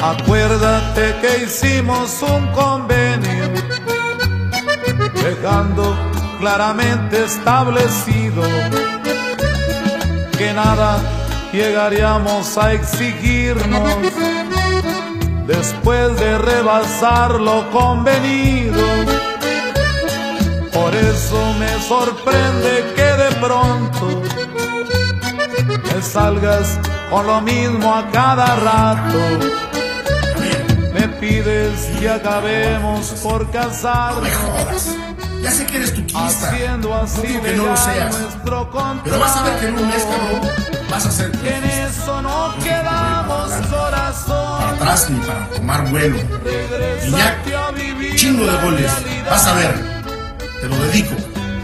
Acuérdate que hicimos un convenio, dejando claramente establecido que nada llegaríamos a exigirnos después de rebasar lo convenido. Por eso me sorprende que de pronto me salgas con lo mismo a cada rato pides que acabemos por casarnos. Ya sé que eres tu Haciendo así que no lo seas. nuestro Pero vas a ver que en un mes, cabrón, vas a ser. En eso no quedamos corazón. Para atrás ni para tomar vuelo. Y chingo de goles. Vas a ver. Te lo dedico.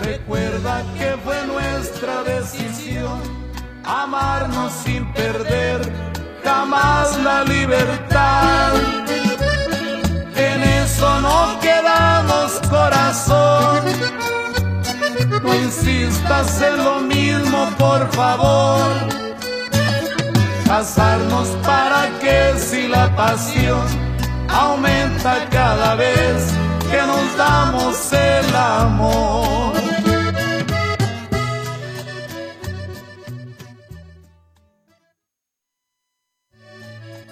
Recuerda que fue nuestra decisión amarnos sin perder jamás la libertad corazón. No insistas en lo mismo, por favor. Casarnos para que si la pasión aumenta cada vez que nos damos el amor.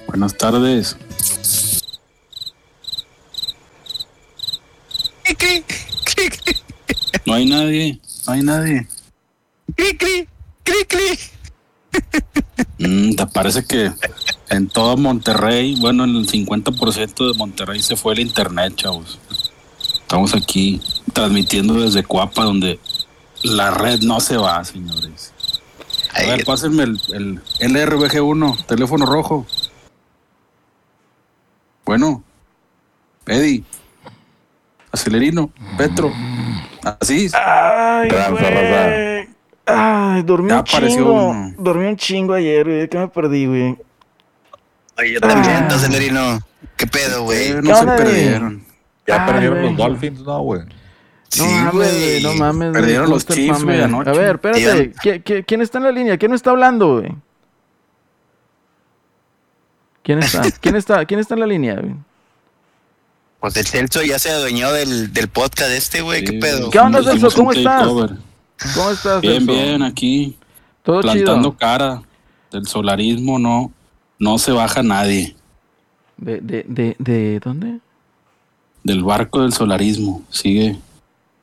Buenas tardes. No hay nadie, no hay nadie. Cri, cri, cri, cri. Mm, te parece que en todo Monterrey, bueno, en el 50% de Monterrey se fue el internet, chavos. Estamos aquí transmitiendo desde Cuapa, donde la red no se va, señores. A ver, pásenme el, el LRBG1, teléfono rojo. Bueno, Eddie. Acelerino, Petro. Así. Ay, güey. Ay, dormí Ya un chingo. uno. Dormí un chingo ayer, güey. Que me perdí, güey. Oye, yo también, Ah. Acelerino. ¿Qué pedo, güey? Eh, ¿Qué no se perdieron. Ya Ay, perdieron los Dolphins, ¿no, güey? No Sí, mames, güey. No mames. Perdieron los Chiefs, güey, anoche. A ver, espérate. Tío. ¿Qui- qui- quién está en la línea? ¿Quién me está hablando, güey? ¿Quién está? ¿Quién está? ¿Quién está en la línea, güey? Pues el Celso ya se adueñó del, del podcast este, güey. ¿Qué pedo? ¿Qué onda, Celso? ¿Cómo estás? ¿Cómo estás, Bien, Celso? bien, aquí. Todo plantando chido. cara. Del solarismo no, no se baja nadie. ¿De, de, de, de dónde? Del barco del solarismo. Sigue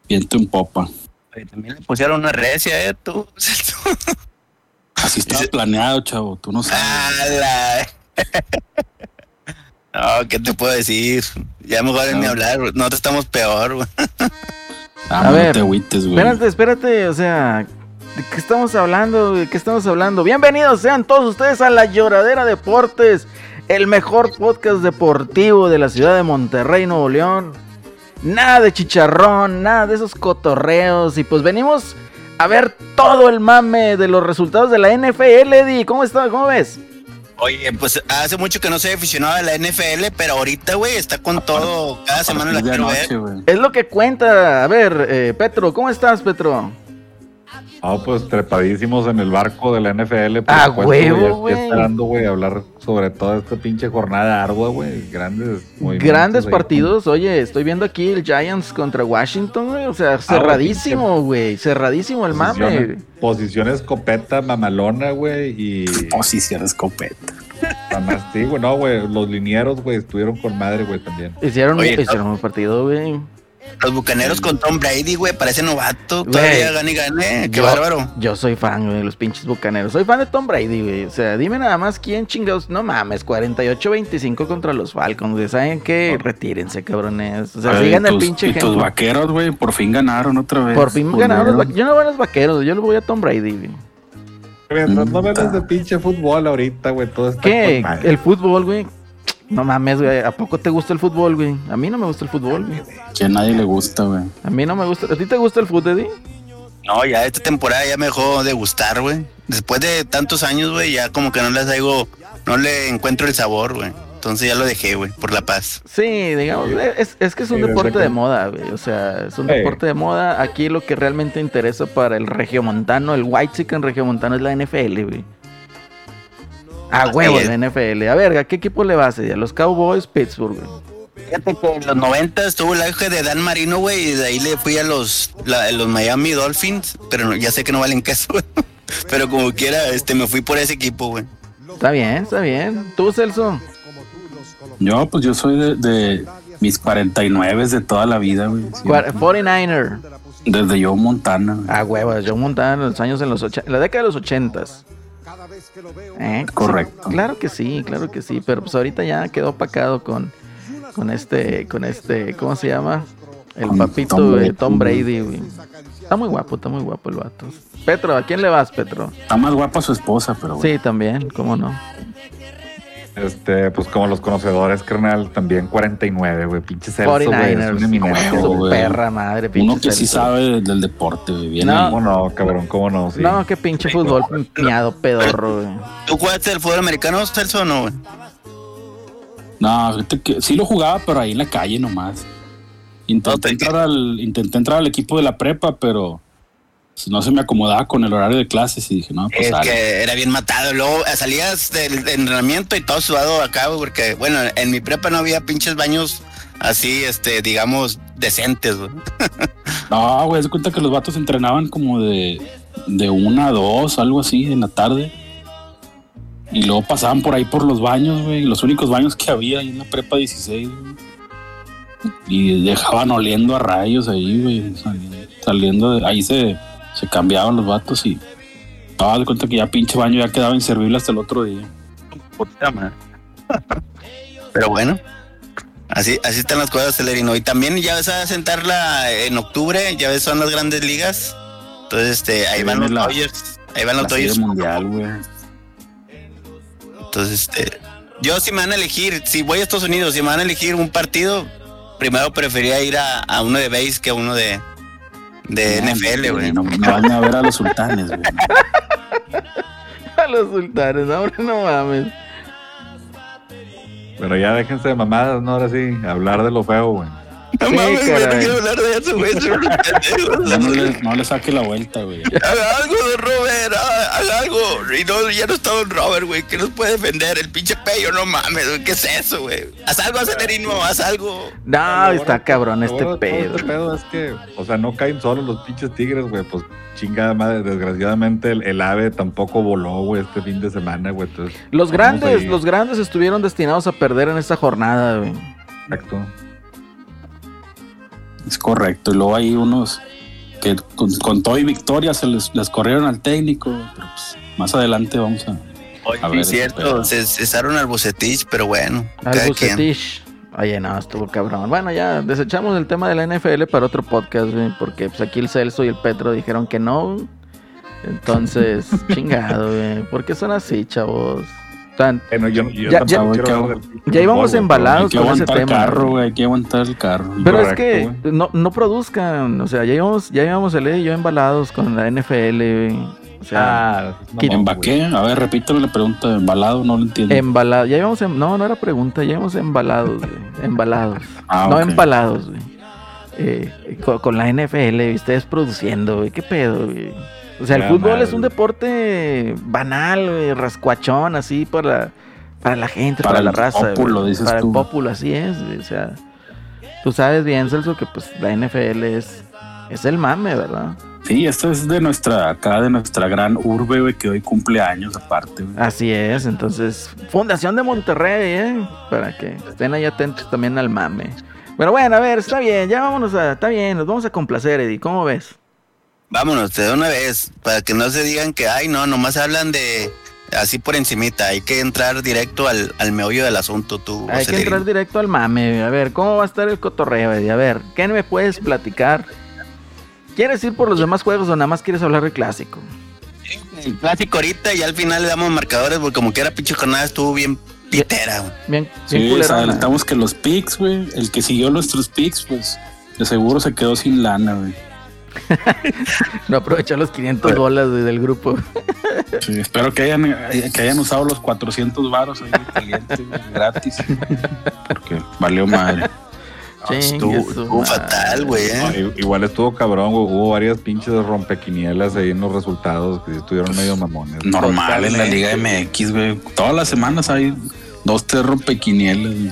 viento en popa. Oye, También le pusieron una recia, eh, tú. Celso. Así estaba planeado, chavo. Tú no sabes. ¡Hala! No, ¿qué te puedo decir? Ya mejor en ni No. hablar, güey. nosotros estamos peor, güey. Ah, A no ver, te agüites, güey. Espérate, espérate, o sea, ¿de qué estamos hablando? ¿De qué estamos hablando? Bienvenidos sean todos ustedes a La Lloradera Deportes, el mejor podcast deportivo de la ciudad de Monterrey, Nuevo León. Nada de chicharrón, nada de esos cotorreos. Y pues venimos a ver todo el mame de los resultados de la NFL, Eddie. ¿Cómo está? ¿Cómo ves? Oye, pues hace mucho que no soy aficionado a la NFL, pero ahorita, güey, está con todo. Cada semana la Partir de quiero ver. güey. Es lo que cuenta. A ver, eh, Petro, ¿cómo estás, Petro? Ah, pues trepadísimos en el barco de la NFL. por Ah, huevo, güey. esperando, güey, hablar sobre toda esta pinche jornada ardua, güey. Grandes Grandes ahí. partidos, oye, estoy viendo aquí el Giants contra Washington, güey, o sea, cerradísimo, güey, cerradísimo el mame. Posición, escopeta mamalona, güey, y... Posición escopeta. Además, sí, güey, no, güey, los linieros, güey, estuvieron con madre, güey, también. Hicieron, Oye, hicieron un partido, güey. Los bucaneros con Tom Brady, güey, parece novato. Todavía gane y gane. Qué Yo- bárbaro. Yo soy fan, güey, de los pinches bucaneros. Soy fan de Tom Brady, güey. O sea, dime nada más quién chingados. No mames, 48-25 contra los Falcons, güey. ¿Saben qué? Retírense, cabrones. O sea, Ay, sigan el tus- pinche y tus vaqueros, güey, por fin ganaron otra vez. Por fin ganaron los vaqueros. Yo no voy a los vaqueros, yo le voy a Tom Brady, güey. Mientras no Mm, hables ta. de pinche fútbol ahorita, güey, todo está ¿Qué? con. El fútbol, güey. No mames, güey. ¿A poco te gusta el fútbol, güey? A mí no me gusta el fútbol, güey. Que a nadie le gusta, güey. A mí no me gusta. ¿A ti te gusta el fútbol, Eddie? No, ya esta temporada ya me dejó de gustar, güey. Después de tantos años, güey, ya como que no les traigo, no le encuentro el sabor, güey. Entonces ya lo dejé, güey, por la paz. Sí, digamos, es, es que es un Sí, deporte de moda, güey. O sea, es un deporte de moda. Aquí lo que realmente interesa para el regiomontano, el white chicken regiomontano es la NFL, güey. A huevo, es. la NFL. A ver, ¿a qué equipo le vas? A los Cowboys, Pittsburgh, güey. Fíjate que en los 90 estuvo el auge de Dan Marino, güey, y de ahí le fui a los, la- los Miami Dolphins, pero no- ya sé que no valen queso, güey. Pero como quiera, este, me fui por ese equipo, güey. Está bien, está bien. ¿Tú, Celso? Yo, pues yo soy de, de mis 49 de toda la vida, güey. Sí. Cua- 49er. Desde Joe Montana. güey. A huevo, John Montana en los años en los ocha- la década de los ochentas. ¿Eh? Correcto. Claro que sí, claro que sí, pero pues ahorita ya quedó opacado con, con este, con este, ¿cómo se llama? El Con papito Tom de Brady. Tom Brady, güey. Está muy guapo, está muy guapo el vato. Petro, ¿a quién le vas, Petro? Está más guapa su esposa, pero güey. Sí, también, ¿cómo no? Este, pues como los conocedores, carnal, también 49, güey. Pinche Celso, güey. Es 49ers. una eminencia, huevo, Su güey. güey. perra madre, Uno pinche que sí Celso. sabe del deporte, güey. Viene No. ¿Cómo no, cabrón? ¿Cómo no? Sí. No, qué pinche fútbol miado pedorro, güey. ¿Tú jugaste el fútbol americano, Celso, o no, güey? No, que sí lo jugaba, pero ahí en la calle nomás. Intenté, No, te entrar al, intenté entrar al equipo de la prepa, pero no se me acomodaba con el horario de clases y dije, no, pues Es que era bien matado. Luego eh, salías del entrenamiento y todo sudado acá, porque, bueno, en mi prepa no había pinches baños así, este, digamos, decentes, güey. No, güey, de cuenta que los vatos entrenaban como de, de una a dos, algo así, en la tarde. Y luego pasaban por ahí por los baños, güey, los únicos baños que había ahí en la prepa 16, güey. Y dejaban oliendo a rayos ahí, güey, saliendo, saliendo de ahí se, se cambiaban los vatos y haz de cuenta que ya pinche baño ya quedaba inservible hasta el otro día. Puta madre. Pero bueno, así, así están las cosas, Celerino. Y también ya ves a sentarla en octubre, ya ves, son las grandes ligas. Entonces, este, ahí Ahí van los la- Dodgers. Ahí van los Dodgers. mundial, güey. Entonces, este, yo si me van a elegir, si voy a Estados Unidos, si me van a elegir un partido, primero preferiría ir a, a uno de base que a uno de, de No, NFL, güey. No, no van a ver a los sultanes, güey. A los sultanes, ahora no mames. Pero ya déjense de mamadas, ¿no? Ahora sí, hablar de lo feo, güey. No Sí, mames, güey, no quiero hablar de eso, güey. no le, no le saque la vuelta, güey. Haga algo, don Robert, haga, haga algo. Y no, ya no está don Robert, güey, que nos puede defender. El pinche pello, no mames, güey, ¿qué es eso, güey? Haz algo, Celerino, haz algo. No, está cabrón este todo pedo. Este pedo es que, o sea, no caen solo los pinches tigres, güey. Pues chingada madre, desgraciadamente el, el ave tampoco voló, güey, este fin de semana, güey. Entonces, Los grandes, los grandes estuvieron destinados a perder en esta jornada, güey. Exacto. Es correcto. Y luego hay unos que con, con todo y victoria se les, les corrieron al técnico. Pero pues más adelante vamos a. Oye, A ver, es cierto, se cesaron al Bucetich, pero bueno. Al. Bucetich. Oye, no, estuvo cabrón. Bueno, ya desechamos el tema de la NFL para otro podcast, güey, porque pues aquí el Celso y el Petro dijeron que no. Entonces, chingado, güey. ¿Por qué son así, chavos? Tan- Bueno, yo, yo Ya- tampoco ya- del ya íbamos embalados. Que con ese tema, carro. Hay que aguantar el carro. Pero es que no, no produzcan, o sea, ya íbamos, ya íbamos el y yo embalados con la NFL, güey. O sea, Ah, es mamón, ¿En güey. qué? A ver, repítame la pregunta. ¿Embalado? No lo entiendo. embalados. Ya íbamos, en- no, no era pregunta, ya íbamos embalados. Embalados. Ah, no ok. empalados, güey. Eh, con, con la NFL, ustedes produciendo, güey. ¿Qué pedo, güey? O sea, el fútbol es un deporte banal, güey, rascuachón, así para, para la gente, para, Para la raza. güey. pópulo, dices Para tú. el pópulo, así es, güey. O sea, tú sabes bien, Celso, que pues la NFL es, es el mame, ¿verdad? Sí, esto es de nuestra, acá de nuestra gran urbe, güey, que hoy cumple años aparte, güey. Así es, entonces, Fundación de Monterrey, ¿eh? Para que estén ahí atentos también al mame. Pero bueno, a ver, está bien, ya vámonos a, está bien, nos vamos a complacer, Eddie, ¿cómo ves? Vámonos, de una vez, para que no se digan que, ay, no, nomás hablan de así por encimita. Hay que entrar directo al, al meollo del asunto, tú. Hay que entrar directo al mame, a ver, ¿cómo va a estar el cotorreo, Eddie? A ver, ¿qué me puedes platicar? ¿Quieres ir por los demás juegos o nada más quieres hablar del clásico? El clásico ahorita y al final le damos marcadores, porque como que era pinche jornada estuvo bien pitera. Bien, bien Sí, adelantamos que los picks, güey, el que siguió nuestros picks, pues de seguro se quedó sin lana, güey. No aprovechar los 500 bolas del grupo. Sí, espero que hayan, que hayan usado los 400 varos ahí calientes, gratis. Porque valió madre. Estuvo, fatal, güey. ¿eh? igual estuvo cabrón, güey. Hubo varias pinches rompequinielas ahí en los resultados que estuvieron medio mamones. Normal en la Liga MX, güey. Todas las semanas hay dos, tres rompequinielas. güey.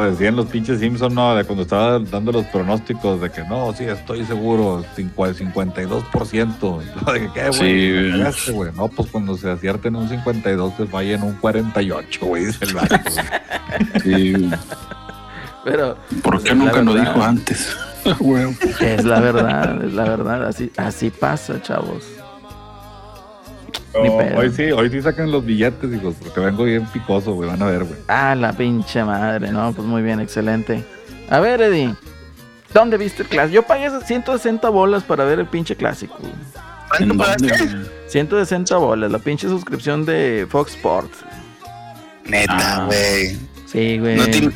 Como decían los pinches Simpson, ¿no? De cuando estaba dando los pronósticos de que no, sí, estoy seguro, cincu- 52%. Y De que, ¿qué, güey? Sí, güey. No, pues cuando se acierten un 52, se vaya en un 48, güey, dice el. Sí, güey. Pero ¿Por qué Es la nunca lo dijo antes? Es la verdad, es la verdad. Así, así pasa, chavos. No, hoy sí, hoy sí sacan los billetes, hijos, porque vengo bien picoso, güey. Van a ver, güey. Ah, la pinche madre, ¿no? Pues muy bien, excelente. A ver, Eddie. ¿Dónde viste el clásico? Yo pagué esas 160 bolas para ver el pinche clásico. güey. ¿Cuánto ¿En dónde, pagaste? güey? 160 bolas, la pinche suscripción de Fox Sports. Neta, Ah. güey. Sí, güey. No, tiene-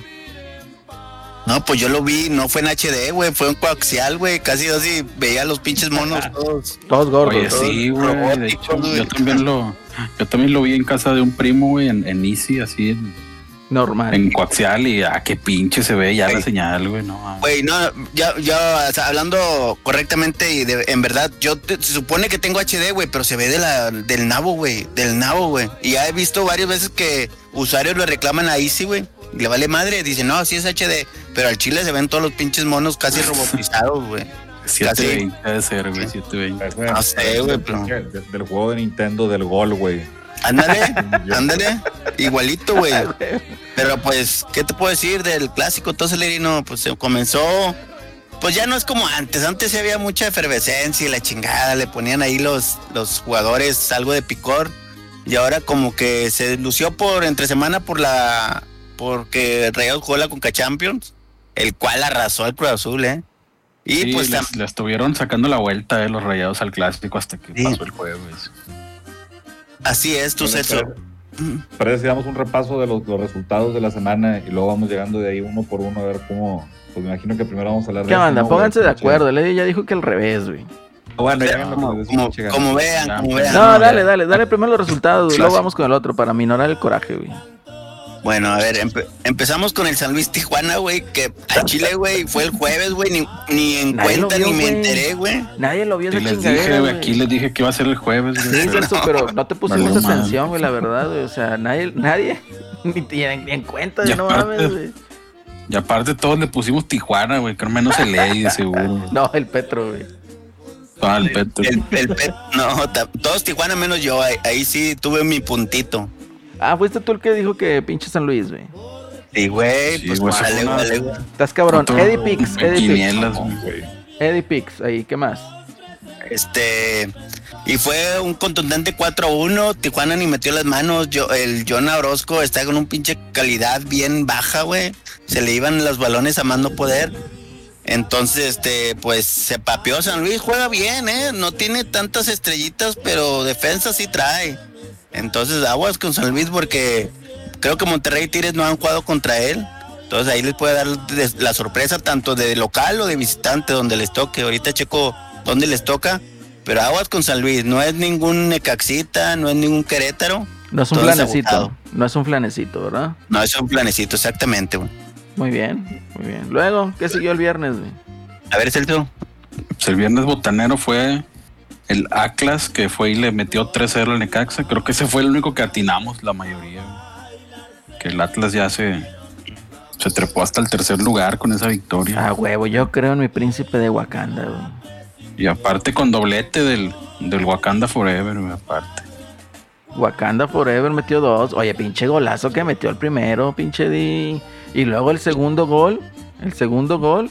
no, pues yo lo vi, no fue en HD, güey, fue en coaxial, güey. Casi así veía los pinches monos todos. Todos gordos. Oye, todos- sí, güey. De hecho, yo también lo, yo también lo vi en casa de un primo, güey, en, en Easy, así en, Normal. en coaxial y ah, qué pinche se ve ya la señal, güey, no. Güey, no, ya, ya, o sea, hablando correctamente y de- en verdad, yo te- se supone que tengo HD, güey, pero se ve de la, del nabo, güey, del nabo, güey. Y ya he visto varias veces que usuarios lo reclaman a Easy, güey. Le vale madre, dicen, no, sí es HD, pero al chile se ven todos los pinches monos casi robotizados, güey. 720 debe ser, güey, 720. Parece- No sé, güey, del pero- del, del juego de Nintendo del gol, güey. Ándale, ándale, igualito, güey. Pero pues, ¿qué te puedo decir del clásico Toselerino? Pues se comenzó, pues ya no es como antes. Antes sí había mucha efervescencia y la chingada, le ponían ahí los, los jugadores algo de picor. Y ahora como que se lució por entre semana por la porque Rayados jugó la Conca Champions, el cual arrasó al Cruz Azul, ¿eh? Y Sí, pues les, tam- le estuvieron sacando la vuelta de los rayados al clásico hasta que Sí. pasó el jueves. así es, tu Bueno, Celso. Parece que damos un repaso de los, los resultados de la semana y luego vamos llegando de ahí uno por uno a ver cómo. Pues me imagino que primero vamos a hablar de. ¿Qué onda? Pónganse de acuerdo. El Eddie ya dijo que al revés, güey. Bueno, ya Como, les vean, como vean. No, ¿no? dale, dale, dale primero los resultados. y Luego Clásico. vamos con el otro para minorar el coraje, güey. Bueno, a ver, empe- empezamos con el San Luis Tijuana, güey, que a Chile, güey, fue el jueves, güey, ni, ni en Nadie cuenta vio, ni me enteré, güey. Nadie lo vio esa les chingadera, dije, aquí les dije que iba a ser el jueves. güey. Sí, Celso, pero no te pusimos atención, güey, la verdad, güey. O sea, nadie, nadie, ni, en cuenta, Y no aparte- mames, güey. Y aparte todos le pusimos Tijuana, güey, que al menos se lee de seguro. No, el Petro, güey. Ah, el Petro. El, el pet- no, todos Tijuana menos yo, ahí, ahí sí tuve mi puntito. Ah, fuiste tú el que dijo que pinche San Luis, güey. Sí, güey, Sí, pues güey, vale, fue una- vale, güey. Estás cabrón. Eddie Pix, Eddie Pix. Eddie Pix, ahí, ¿qué más? Este, y fue un contundente 4-1. Tijuana ni metió las manos. Yo, el John Orozco está con un pinche calidad bien baja, güey. Se le iban los balones a no poder. Entonces, este, pues se papeó San Luis, juega bien, ¿eh? No tiene tantas estrellitas, pero defensa sí trae. Entonces, aguas con San Luis porque creo que Monterrey y Tigres no han jugado contra él. Entonces ahí les puede dar la sorpresa tanto de local o de visitante donde les toque. Ahorita checo dónde les toca. Pero aguas con San Luis, no es ningún Necaxita, no es ningún Querétaro. No es un flanecito. No es un flanecito, ¿verdad? No, es un planecito, exactamente, güey. Muy bien, muy bien. Luego, ¿qué siguió el viernes, güey? A ver, Celso. Pues el viernes botanero fue el Atlas que fue y le metió 3-0 al Necaxa. Creo que ese fue el único que atinamos la mayoría. Que el Atlas ya se, se trepó hasta el tercer lugar con esa victoria. Ah, huevo, yo creo en mi príncipe de Wakanda, güey. Y aparte con doblete del, del Wakanda Forever, güey, aparte. Wakanda Forever metió dos. Oye, pinche golazo que metió el primero, pinche Di. Y luego el segundo gol. El segundo gol.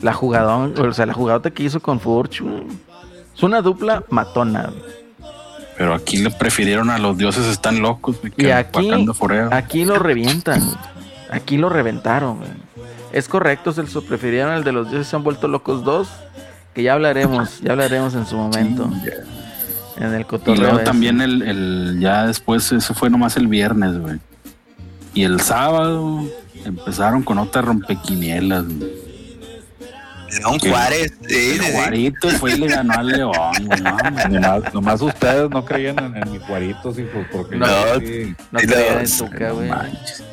La jugadón, o sea, la jugadota que hizo con Furch. güey. Es una dupla matona. güey. Pero aquí le prefirieron a los dioses están locos, güey, Y aquí, aquí lo revientan. güey. Aquí lo reventaron. güey. Es correcto, se lo prefirieron al de los dioses se han vuelto locos dos. Que ya hablaremos, ya hablaremos en su momento. En el Y cotorreo. luego ese. también el, el, ya después, eso fue nomás el viernes, güey. Y el sábado empezaron con otra rompequinielas, güey. León Juárez. Sí, El sí, sí. Juarito fue y le ganó al León. No. Nomás, nomás ustedes no creían en, en mis cuaritos, hijos, porque No, yo sí, No Sí, creyeron no, en sí, Tuca, No güey. manches.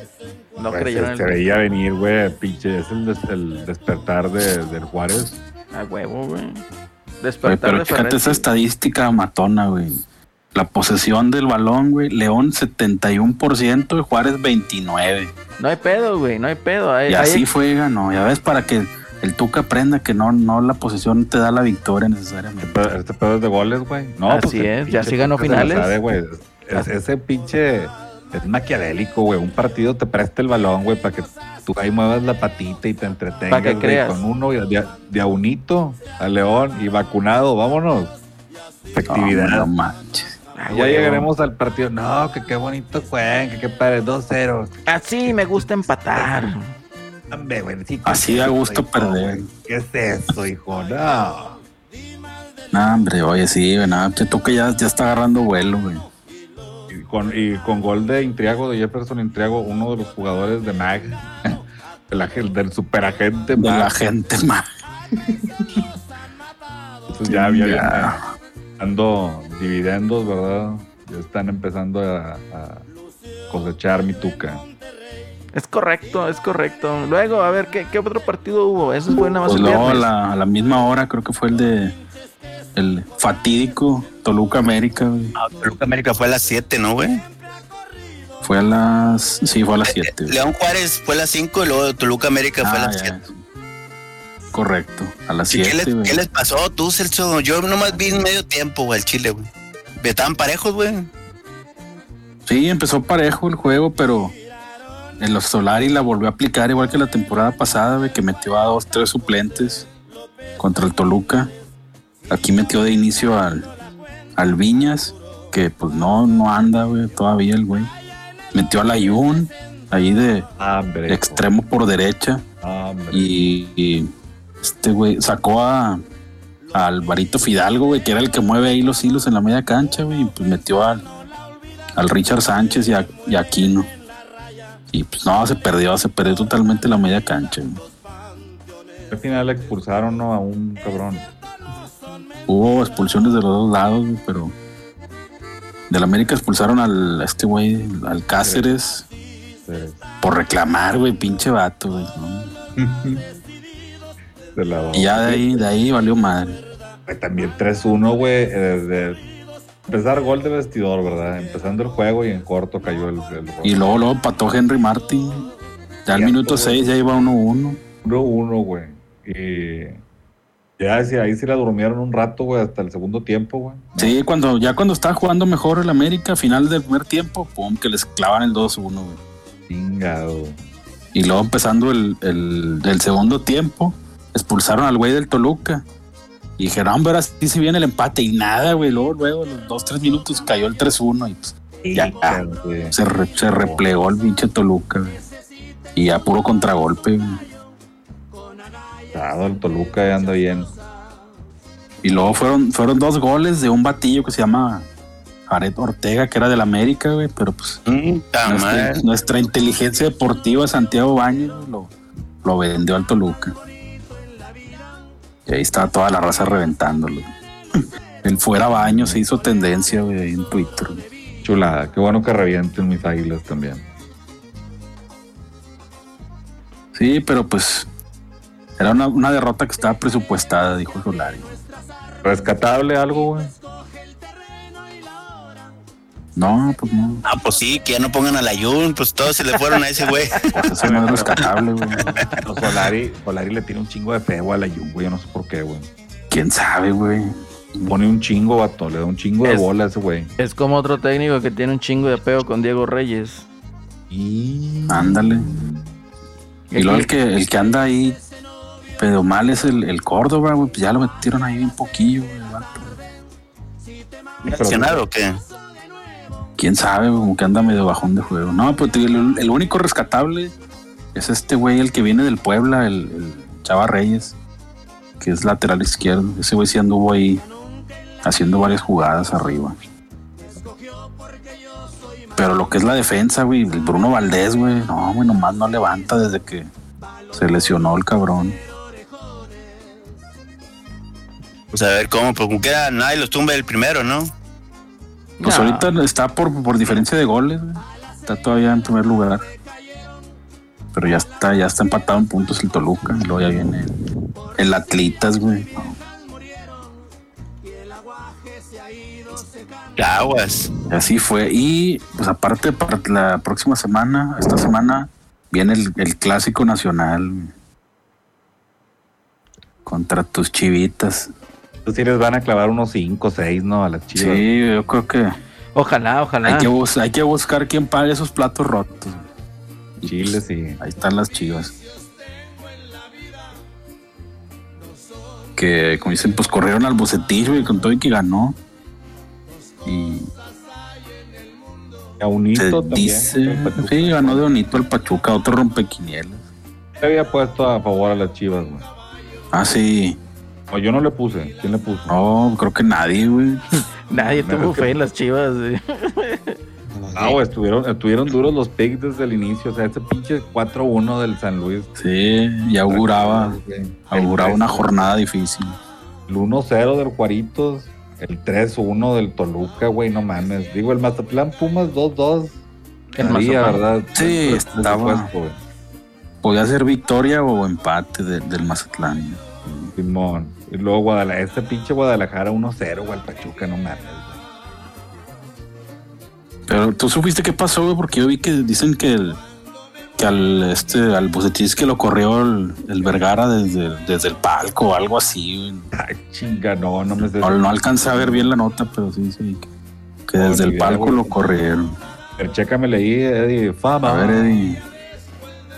No pues, creyeron se en el veía venir, güey, pinche, es el, des- el despertar de, del Juárez. A huevo, güey. Despertar pero de fíjate esa estadística matona, güey. La posesión del balón, güey. León 71% y Juárez 29%. No hay pedo, güey. No hay pedo. Hay, Y hay- así fue, ganó. Ya ves, para que el Tuca aprenda que no, no la posesión te da la victoria necesariamente. Este pedo es de goles, güey. No, Así pues es, ya sí ganó finales. sabe. Es- ese pinche es maquiavélico, güey. Un partido te presta el balón, güey, para que tú ahí muevas la patita y te entretengas. Pa' que creas. Con uno de, de, de a unito, a León y vacunado, vámonos. Efectividad. No, no manches. Ah, ya llegaremos al partido. No, que qué bonito juegan, que qué padre, 2-0. Así me gusta empatar. Hombre, güey, sí, Así ¿qué da gusto eso, perder. güey? ¿Qué es eso, hijo? No. No, hombre, oye, sí, güey. No, este Tuca ya, ya está agarrando vuelo, güey. Y con, y con gol de Intriago, de Jefferson Intriago, uno de los jugadores de MAG, del, ag- del superagente De la MAG. Entonces ya había Ya. dando dividendos, ¿verdad? Ya están empezando a, a cosechar mi tuca. Es correcto, es correcto. Luego, a ver, ¿qué, qué otro partido hubo? Eso fue nada más Pues el luego a la, a la misma hora creo que fue el de el fatídico Toluca América, güey. Ah, Toluca América fue a las 7, ¿no, güey? Fue a las sí, fue a las 7. León Juárez fue a las 5 y luego Toluca América fue a Ah, las ya, 7. sí. Correcto, a las ¿Y ¿Qué, 7, les, güey. qué les pasó tú, Celso? Yo nomás vi en medio tiempo, güey, el Chile, güey. Estaban parejos, güey. Sí, empezó parejo el juego, pero en los Solari la volvió a aplicar igual que la temporada pasada, güey, que metió a dos, tres suplentes contra el Toluca. Aquí metió de inicio al, al Viñas, que pues no, no anda, güey, todavía el güey. Metió al Ayun, ahí de Hambre. extremo por derecha. Y este güey sacó a, a Alvarito Fidalgo, güey, que era el que mueve ahí los hilos en la media cancha, güey, y pues metió al, al Richard Sánchez y a, y a Aquino. Y pues no, se perdió, se perdió totalmente la media cancha. Al final expulsaron ¿no? a un cabrón. Hubo expulsiones de los dos lados, pero del América expulsaron al a este güey, al Cáceres, por reclamar, güey, pinche vato, güey. ¿no? Y ya de ahí, de ahí valió madre. También 3-1, güey. eh, Desde empezar gol de vestidor, ¿verdad? Empezando el juego y en corto cayó el, el gol. Y luego, luego pató Henry Martin. Ya al minuto güey. 6 ya iba 1-1. 1-1, güey. Y ya ahí sí la durmieron un rato, güey, hasta el segundo tiempo, güey. Sí, cuando, ya cuando estaba jugando mejor el América, final del primer tiempo, pum, que les clavan el 2-1, güey. Chingado. Y luego empezando el, el, el segundo tiempo, expulsaron al güey del Toluca. Y dijeron, hombre, ahora sí se viene el empate. Y nada, güey. Luego, luego, los 2-3 minutos cayó el 3-1 y pues, ya güey. se, re- se replegó el pinche Toluca, güey. Y ya puro contragolpe, güey. Dado el Toluca ya anda bien. Y luego fueron, fueron dos goles de un batillo que se llama Jared Ortega, que era del América, güey, pero pues Mm, nuestra, nuestra inteligencia deportiva, Santiago Baños, lo, lo vendió al Toluca. Y ahí estaba toda la raza reventándolo. El fuera baño se hizo tendencia, güey, en Twitter. güey. Chulada. Qué bueno que revienten mis águilas también. Sí, pero pues era una, una derrota que estaba presupuestada, dijo Solari. Rescatable algo, güey. No, pues no. Ah, pues sí, que ya no pongan al Ayun, pues todos se le fueron a ese güey. Pues eso no es rescatable, güey. No, Solari, Solari le tiene un chingo de feo a la Jun, güey. Yo no sé por qué, güey. ¿Quién sabe, güey? Pone un chingo, vato. Le da un chingo de bola a ese güey. Es como otro técnico que tiene un chingo de peo con Diego Reyes. Y... Ándale. Y luego el que, el que anda ahí, pero mal es el, el Córdoba, güey. Pues ya lo metieron ahí un poquillo, güey. el vato. ¿Mencionado o qué? Quién sabe, como que anda medio bajón de juego. No, pues el único rescatable es este güey, el que viene del Puebla, el, el Chava Reyes, que es lateral izquierdo. Ese güey sí anduvo ahí haciendo varias jugadas arriba. Pero lo que es la defensa, güey, el Bruno Valdés, güey, no, güey, nomás no levanta desde que se lesionó el cabrón. Pues a ver cómo, pues como queda, nadie los tumba el primero, ¿no? Pues ahorita está por, por diferencia de goles, güey. Está todavía en primer lugar. Pero ya está, ya está empatado en puntos el Toluca. Y luego ya viene el, Atlitas, güey. Aguas. Así fue. Y pues aparte, para la próxima semana, esta semana, viene el, el clásico nacional. Contra tus chivitas. Entonces sí les van a clavar unos 5 o 6, ¿no? A las chivas. Sí, yo creo que Ojalá, ojalá. hay que, bus- hay que buscar quién pague esos platos rotos. Chile, sí. Ahí están las chivas. Que, como dicen, pues corrieron al bocetillo y con todo y que ganó. Y A Unito se también. dice, sí, ganó de bonito el Pachuca, otro rompequinielas. Se había puesto a favor a las chivas, güey. Ah, sí. O yo no le puse. ¿Quién le puso? No, creo que nadie, güey. Nadie tuvo fe en las chivas. güey. Ah, güey, estuvieron, estuvieron duros los picks desde el inicio. O sea, ese pinche 4-1 del San Luis. Sí, ya auguraba, El auguraba una 3-1, jornada difícil. El 1-0 del Juaritos. El 3-1 del Toluca, güey, no mames. Digo, el Mazatlán Pumas 2-2. El Mazatlán. ¿verdad? Sí, estaba- supuesto, güey. Podía ser victoria o empate de- del Mazatlán. Simón. Y luego Guadalajara, este pinche Guadalajara 1-0, güey, el Pachuca, no mames. güey. Pero tú supiste qué pasó, güey, porque yo vi que dicen que el que al este al Bucetich que lo corrió el, el Vergara desde, desde el palco o algo así. Ay, chinga, no, no me No, no alcancé a ver bien la nota, pero sí, sí. Que, que No, desde el palco lo corrieron. Pero chécame ahí, Eddie. Fama. A ver, Eddie.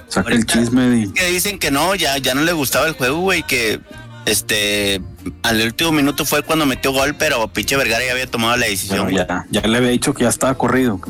Saca el chisme, Eddie. Que dicen que no, ya, ya no le gustaba el juego, güey, que este al último minuto fue cuando metió gol, pero pinche Vergara ya había tomado la decisión, Bueno, güey. ya, ya le había dicho que ya estaba corrido.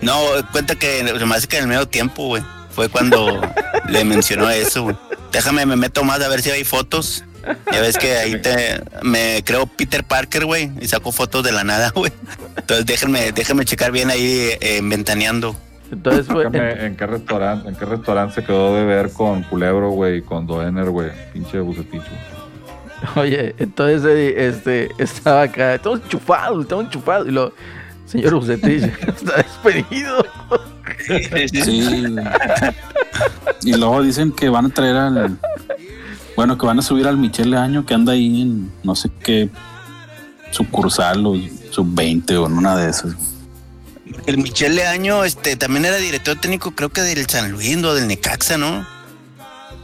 No, cuenta que se me hace que en el medio tiempo, güey. Fue cuando le mencionó eso, güey. Déjame, me meto más a ver si hay fotos. Ya ves que ahí te me creo Peter Parker, güey, y saco fotos de la nada, güey. Entonces déjenme, déjenme checar bien ahí eh, ventaneando. Entonces fue. Chécame en qué restaurante, en qué restaurante se quedó de ver con Culebro, güey, y con Doener, güey. Pinche buceticho. Oye, entonces Eddie, este, estaba acá, estamos enchufados, estamos enchufados. Y lo, señor Bucetich, está despedido. Sí. y luego dicen que van a traer al. Bueno, que van a subir al Michele Año que anda ahí en no sé qué sucursal o sub-20 o en una de esas. El Michel Leaño, este, también era director técnico, creo que del San Luis o del Necaxa, ¿no?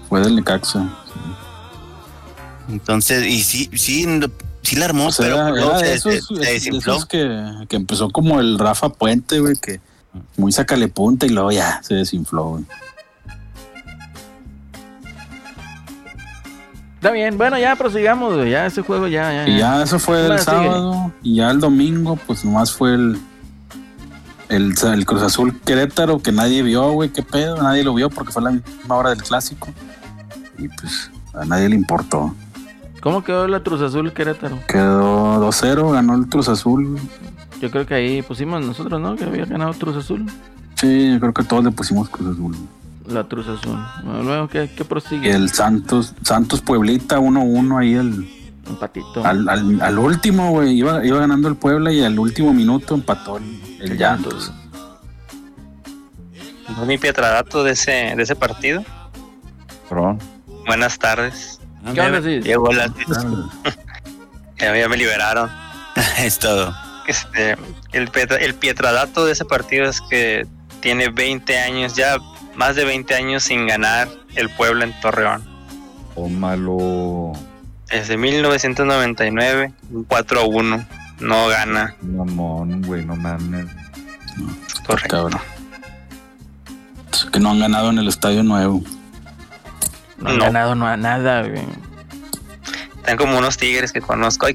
Fue del Necaxa. Entonces, y sí, sí, sí la armó, O sea, pero era, se, de esos, se- se de desinfló. esos que, que empezó como el Rafa Puente, güey, que muy sacale punta y luego ya se desinfló, güey. Está bien, bueno, ya prosigamos, güey, ya ese juego ya, ya. Y ya eso fue el Ahora sigue. sábado. Y ya el domingo, pues nomás fue el, el, el Cruz Azul Querétaro que nadie vio, güey. ¿Qué pedo? Nadie lo vio porque fue la misma hora del clásico. Y pues a nadie le importó. ¿Cómo quedó la Cruz Azul Querétaro? Quedó 2-0, ganó el Cruz Azul. Yo creo que ahí pusimos nosotros, ¿no? Que había ganado Cruz Azul. Sí, yo creo que todos le pusimos Cruz Azul. La Cruz Azul. Bueno, luego, ¿qué, qué prosigue? el Santos, Santos Pueblita 1-1 ahí el, Empatito. al, al, al último, güey. Iba, iba ganando el Puebla y al último minuto empató el, el Llantos. No mi Pietradato de ese, de ese partido. Perdón. Buenas tardes. ¿Qué onda, Cis? Llegó la... Ya, ya me liberaron. es todo. Este, el, el Pietradato de ese partido es que tiene 20 años, ya más de 20 años sin ganar el pueblo en Torreón. Tómalo. Desde 1999, un 4 a 1. No gana Mamón, güey, no mames. Torreón. Cabrón. Es Que no han ganado en el estadio nuevo. No han No. ganado no, nada, güey. Están como unos tigres que conozco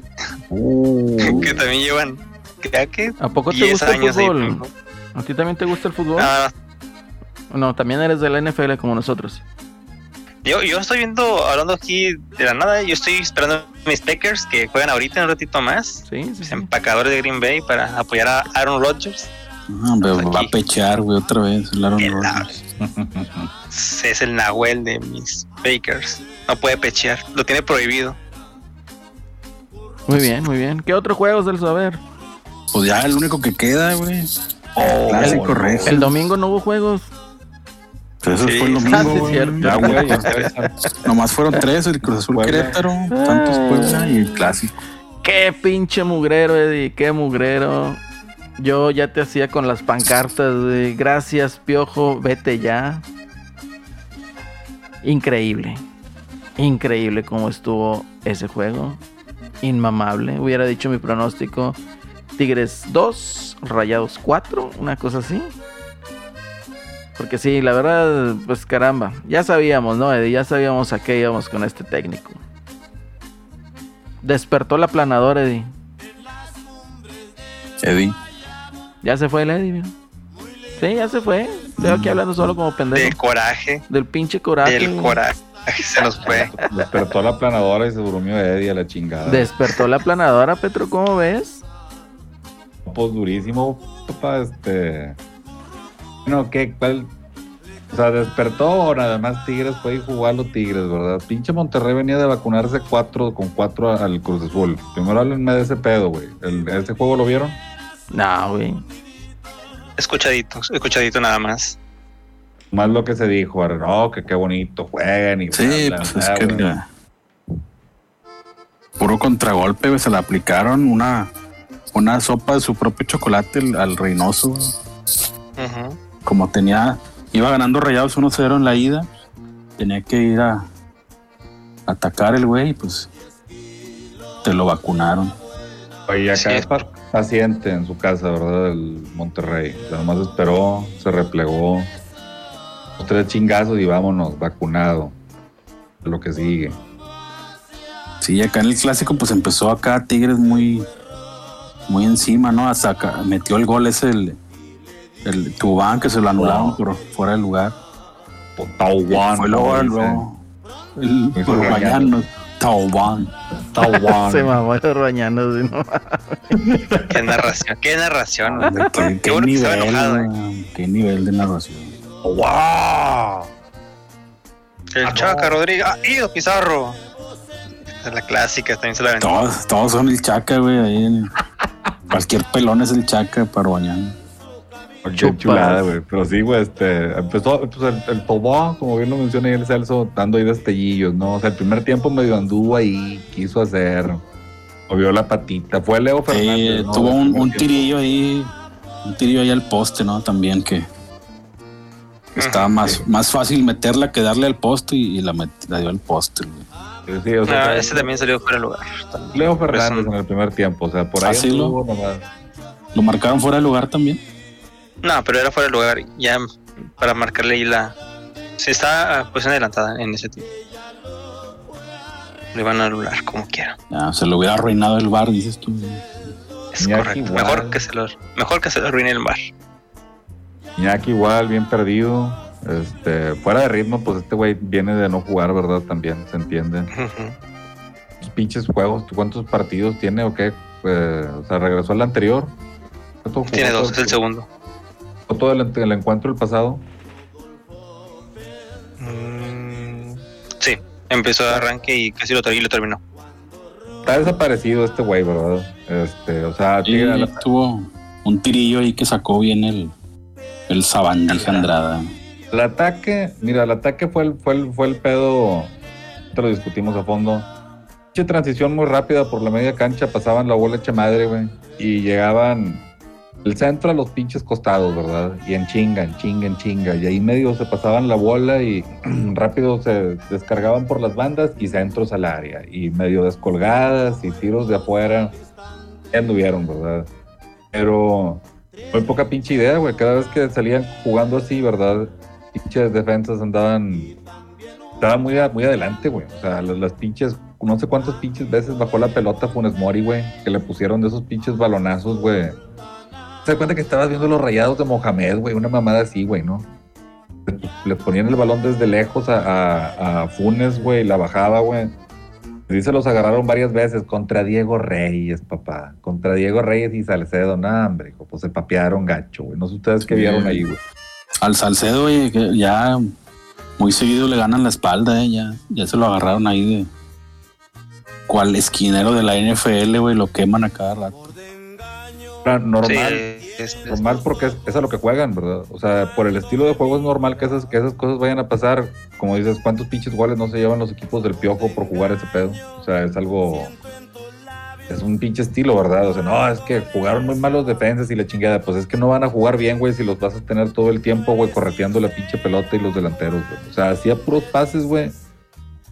Uh, que también llevan, creo que ¿A poco te 10 gusta el ahí. fútbol? ¿A ti también te gusta el fútbol? Ah, No, también eres de la NFL como nosotros. Yo, yo estoy viendo, hablando aquí de la nada, yo estoy esperando mis Packers que juegan ahorita en un ratito más. Sí, sí, sí. empacadores de Green Bay para apoyar a Aaron Rodgers. No, hombre, Pues va a aquí. pechear, güey, otra vez. el Aaron El Rodgers. Es el Nahuel de mis Bakers. No puede pechear, lo tiene prohibido. Muy bien, muy bien. ¿Qué otro juego, Celso? A ver. Pues ya el único que queda, güey. Oh, Clásico recio. El domingo no hubo juegos. Pues eso Sí. fue el Ah, domingo, sí, güey. Ya, güey. Nomás fueron tres, el Cruz Azul Puebla. Querétaro, Santos Puebla y el Clásico. Qué pinche mugrero, Eddie. Qué mugrero. Yo ya te hacía con las pancartas de gracias, Piojo, vete ya. Increíble. Increíble cómo estuvo ese juego. Inmamable. Hubiera dicho mi pronóstico. Tigres 2, Rayados 4, una cosa así. Porque sí, la verdad, pues caramba. Ya sabíamos, ¿no, Eddie? Ya sabíamos a qué íbamos con este técnico. Despertó la planadora, Eddie. Eddie. Ya se fue el Eddie, mira. Sí, ya se fue. Estoy aquí hablando solo como pendejo. Del coraje. Del pinche coraje. Del coraje. Se nos fue. Despertó la planadora y se durmió Eddie a la chingada. Despertó la planadora, Petro, ¿cómo ves? Pues durísimo, papá, este. Bueno, ¿qué? ¿Cuál? O sea, despertó o nada más Tigres fue y jugó a los Tigres, ¿verdad? Pinche Monterrey venía de vacunarse cuatro con cuatro al Cruz Azul. Primero háblenme de ese pedo, güey. ¿El- ¿Ese juego lo vieron? No, güey. Escuchadito, escuchadito nada más. Más lo que se dijo, ahora, no, que qué bonito jueguen y Sí, bla, bla, pues bla, es que puro contragolpe, güey, se le aplicaron una, una sopa de su propio chocolate al, Reynoso. Como tenía, iba ganando Rayados 1-0 en la ida, tenía que ir a atacar el güey, y pues te lo vacunaron. Oye, Sí, acá es paciente en su casa, ¿verdad? El Monterrey. Sea, nomás esperó, se replegó. Los tres chingazos y vámonos, vacunado. Lo que sigue. Sí, acá en el clásico pues empezó acá Tigres muy muy encima, ¿no? Hasta acá metió el gol ese el, el Tubán que se lo anularon por fuera del lugar. Fue luego, luego el uruguayano Taiwán. Taiwán. Se mamó el Roñano, sí, no. Qué narración, qué narración. ¿Qué, nivel, enojado, eh. qué nivel de narración. ¡Wow! El Chaca Rodríguez. Ah, Ido Pizarro. Es la clásica, también se la. Todos, todos son el Chaca, güey. Ahí en- cualquier pelón es el Chaca paraguayano. Qué chulada, güey. Pero sí, güey, este, empezó pues, el, el Tobó, como bien lo menciona ahí el Celso, dando ahí destellillos, ¿no? O sea, el primer tiempo medio anduvo ahí, quiso hacer, movió la patita. Fue Leo Fernández. Sí, ¿no? tuvo un, tirillo ahí, un tirillo ahí al poste, ¿no? También que estaba más, sí. más fácil meterla que darle al poste y, y la, met- la dio al poste. güey. Sí, o sea, No, ese también salió fuera de lugar. Leo Fernández Pues, en el primer tiempo, o sea, por ahí ¿Ah, sí, lo? nomás. Lo marcaron fuera de lugar también. No, pero era fuera de lugar. Ya para marcarle ahí la. Sí, está a posición adelantada en ese tiempo. Le van a anular como quiera. Ya, se lo hubiera arruinado el bar, dices tú. Es Iñaki correcto. igual. Mejor que se lo, mejor que se lo arruine el bar. Iñaki igual, bien perdido. Este, fuera de ritmo, pues este güey viene de no jugar, ¿verdad? También, se entiende. Los pinches juegos, ¿tú ¿cuántos partidos tiene o qué? Eh, o sea, regresó al anterior. ¿Cuánto jugó Tiene dos, es el segundo. Todo el, el encuentro el pasado? Mm, sí, empezó de arranque y casi lo, y lo terminó. Está desaparecido este güey, ¿verdad? Este, o sea, tiene la- tuvo un tirillo ahí que sacó bien el, el Sabandija Andrada. el ataque, mira, el ataque fue el, fue el, fue el pedo, te lo discutimos a fondo. Transición muy rápida por la media cancha, pasaban la bola hecha madre, güey, y llegaban el centro a los pinches costados, ¿verdad? Y en chinga, en chinga, en chinga, y ahí medio se pasaban la bola y rápido se descargaban por las bandas y centros al área, y medio descolgadas y tiros de afuera, ya anduvieron, ¿verdad? Pero muy poca pinche idea, güey. Cada vez que salían jugando así, ¿verdad? Pinches defensas andaban. Estaban muy, muy adelante, güey. O sea, las, las pinches. No sé cuántas pinches veces bajó la pelota Funes Mori, güey. Que le pusieron de esos pinches balonazos, güey. Se da cuenta que estabas viendo los rayados de Mohamed, güey. Una mamada así, güey, ¿no? Le, ponían el balón desde lejos a, a- a Funes, güey. La bajaba, güey. Y se los agarraron varias veces contra Diego Reyes, papá. Contra Diego Reyes y Salcedo. No, hombre, hijo, pues se papearon gacho, güey. No sé ustedes qué Sí. vieron ahí, güey. Al Salcedo, que ya muy seguido le ganan la espalda, eh, ya, ya se lo agarraron ahí de cual esquinero de la NFL, güey, lo queman a cada rato. Normal, Sí, es- es- normal porque es, es a lo que juegan, ¿verdad? O sea, por el estilo de juego es normal que esas, que esas cosas vayan a pasar. Como dices, ¿cuántos pinches goles no se llevan los equipos del piojo por jugar ese pedo? O sea, es algo. Es un pinche estilo, ¿verdad? O sea, no, es que jugaron muy mal los defensas y la chingada. Pues es que no van a jugar bien, güey, si los vas a tener todo el tiempo, güey, correteando la pinche pelota y los delanteros, güey. O sea, hacía puros pases, güey.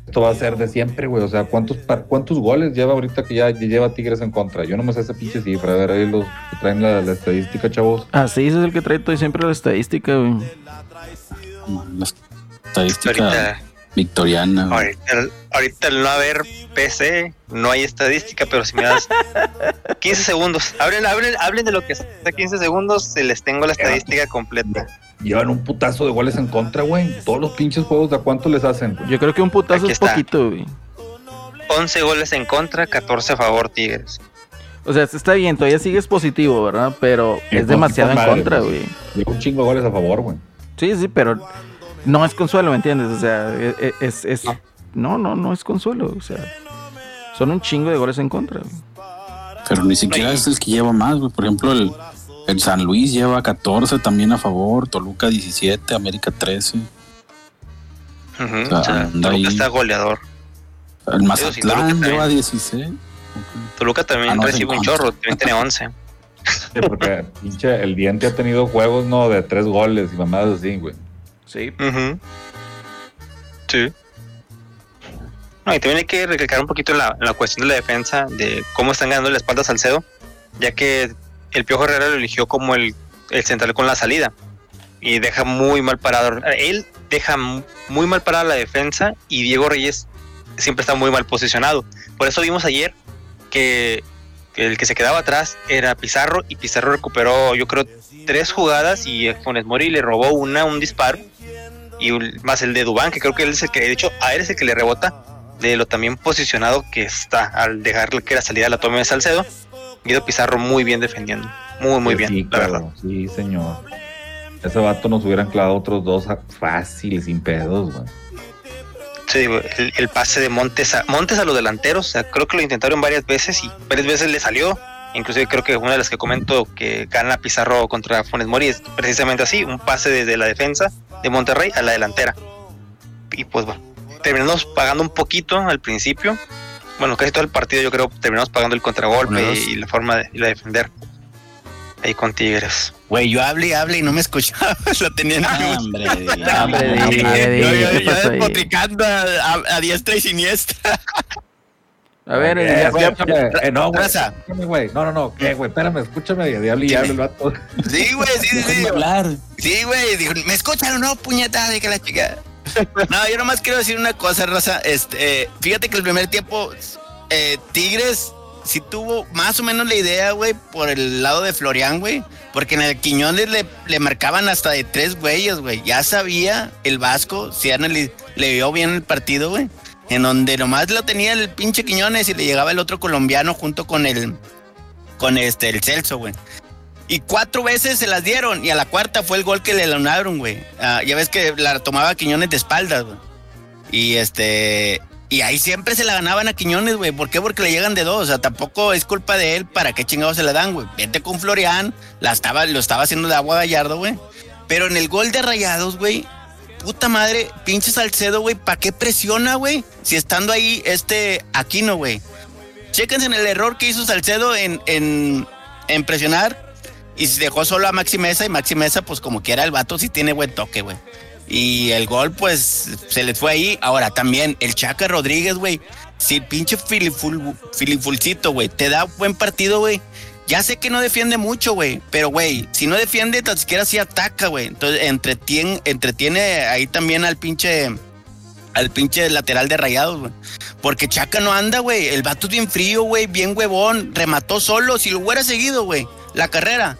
Esto va a ser de siempre, güey. O sea, ¿cuántos, par- ¿cuántos goles lleva ahorita que ya, lleva Tigres en contra? Yo no me sé esa pinche cifra. A ver, ahí los que traen la, la estadística, chavos. Así ese es el que trae todo y siempre la estadística, güey. La estadística ahorita, victoriana. ahorita, el- ahorita al no haber PC, no hay estadística, pero si me das 15 segundos, hablen, hablen, hablen de lo que sea 15 segundos, se les tengo la estadística completa. Llevan un putazo de goles en contra, güey. Todos los pinches juegos, ¿de cuánto les hacen? Yo creo que un putazo Aquí es está. poquito, güey. 11 goles en contra, 14 a favor Tigres. O sea, está bien, todavía sigues positivo, ¿verdad? Pero es demasiado en madre, contra, güey. Lleva un chingo de goles a favor, güey. Sí, sí, pero no es consuelo, ¿me entiendes? O sea, e- e- es... es- no, no, no es consuelo, o sea... Son un chingo de goles en contra, güey. Pero ni siquiera es el que lleva más, güey. Por ejemplo, el, el San Luis lleva 14 también a favor, Toluca 17, América 13. Ujú, sea, o sea, anda Toluca ahí. está goleador. El Mazatlán también. lleva 16. Toluca también Ah, no, recibe un chorro, también tiene 11. Sí, porque pinche el diente ha tenido juegos, no, de tres goles y mamadas así, güey. Sí. Sí. No, y también hay que recalcar un poquito la, la cuestión de la defensa, de cómo están ganando la espalda a Salcedo, ya que el Piojo Herrera lo eligió como el, el central con la salida y deja muy mal parado. Él deja mu- muy mal parada la defensa y Diego Reyes siempre está muy mal posicionado. Por eso vimos ayer que el que se quedaba atrás era Pizarro y Pizarro recuperó, yo creo, tres jugadas y Funes Mori le robó una, un disparo y más el de Dubán, que creo que él es el que, de hecho, a él es el que le rebota de lo también posicionado que está al dejar que la salida la tome de Salcedo. Guido Pizarro muy bien defendiendo, muy, muy bien, Sí, la verdad. claro, sí, señor. Ese vato nos hubieran clavado otros dos a- fácil, sin pedos, güey. Sí, el, el pase de Montes a, Montes a los delanteros, o sea, creo que lo intentaron varias veces y varias veces le salió. Inclusive creo que una de las que comento que gana Pizarro contra Funes Mori es precisamente así, un pase desde la defensa de Monterrey a la delantera. Y pues bueno, terminamos pagando un poquito al principio. Bueno, casi todo el partido yo creo terminamos pagando el contragolpe y, la forma de, y la defender. Ahí con Tigres. Güey, yo hablé y hablé y no me escuchaba. Lo tenía en Ah, mute. hombre, Hombre, hombre. di, hombre, Yo, despotricando a, a- a diestra y siniestra. A ver, Eh, ya- eh, no, güey. Escúchame, güey. No, no, no. ¿Qué, güey? Espérame, escúchame. Ya hable y hable el vato. Sí, güey, sí, sí, hablar. Sí, güey, dijo, ¿me escuchan o no, puñeta? De que la chica. No, yo nomás quiero decir una cosa, Raza. Este, eh, fíjate que el primer tiempo, eh, Tigres sí tuvo más o menos la idea, güey, por el lado de Florian, güey. Porque en el Quiñones le, le marcaban hasta de tres güeyes, güey. Ya sabía el Vasco, si anali- le vio bien el partido, güey. En donde nomás lo tenía el pinche Quiñones y le llegaba el otro colombiano junto con el, con este, el Celso, güey. Y cuatro veces se las dieron. Y a la cuarta fue el gol que le lonaron, güey. Ah, ya ves que la tomaba Quiñones de espaldas, güey. Y este. Y ahí siempre se la ganaban a Quiñones, güey. ¿Por qué? Porque le llegan de dos. O sea, tampoco es culpa de él. ¿Para qué chingados se la dan, güey? Vete con Florian. La estaba, lo estaba haciendo de agua gallardo, güey. Pero en el gol de rayados, güey. Puta madre, pinche Salcedo, güey. ¿Para qué presiona, güey? Si estando ahí este Aquino, güey. Chéquense en el error que hizo Salcedo en, presionar. Y dejó solo a Maxi Mesa. Y Maxi Mesa, pues como quiera, el vato sí tiene buen toque, güey. Y el gol, pues, se les fue ahí. Ahora también, el Chaca Rodríguez, güey. Si pinche filiful, filifulcito, güey, te da buen partido, güey. Ya sé que no defiende mucho, güey. Pero, güey, si no defiende, tan siquiera sí ataca, güey. Entonces, entretiene, entretiene ahí también al pinche. Al pinche lateral de rayados, güey. Porque Chaca no anda, güey. El vato es bien frío, güey. Bien huevón. Remató solo. Si lo hubiera seguido, güey. La carrera.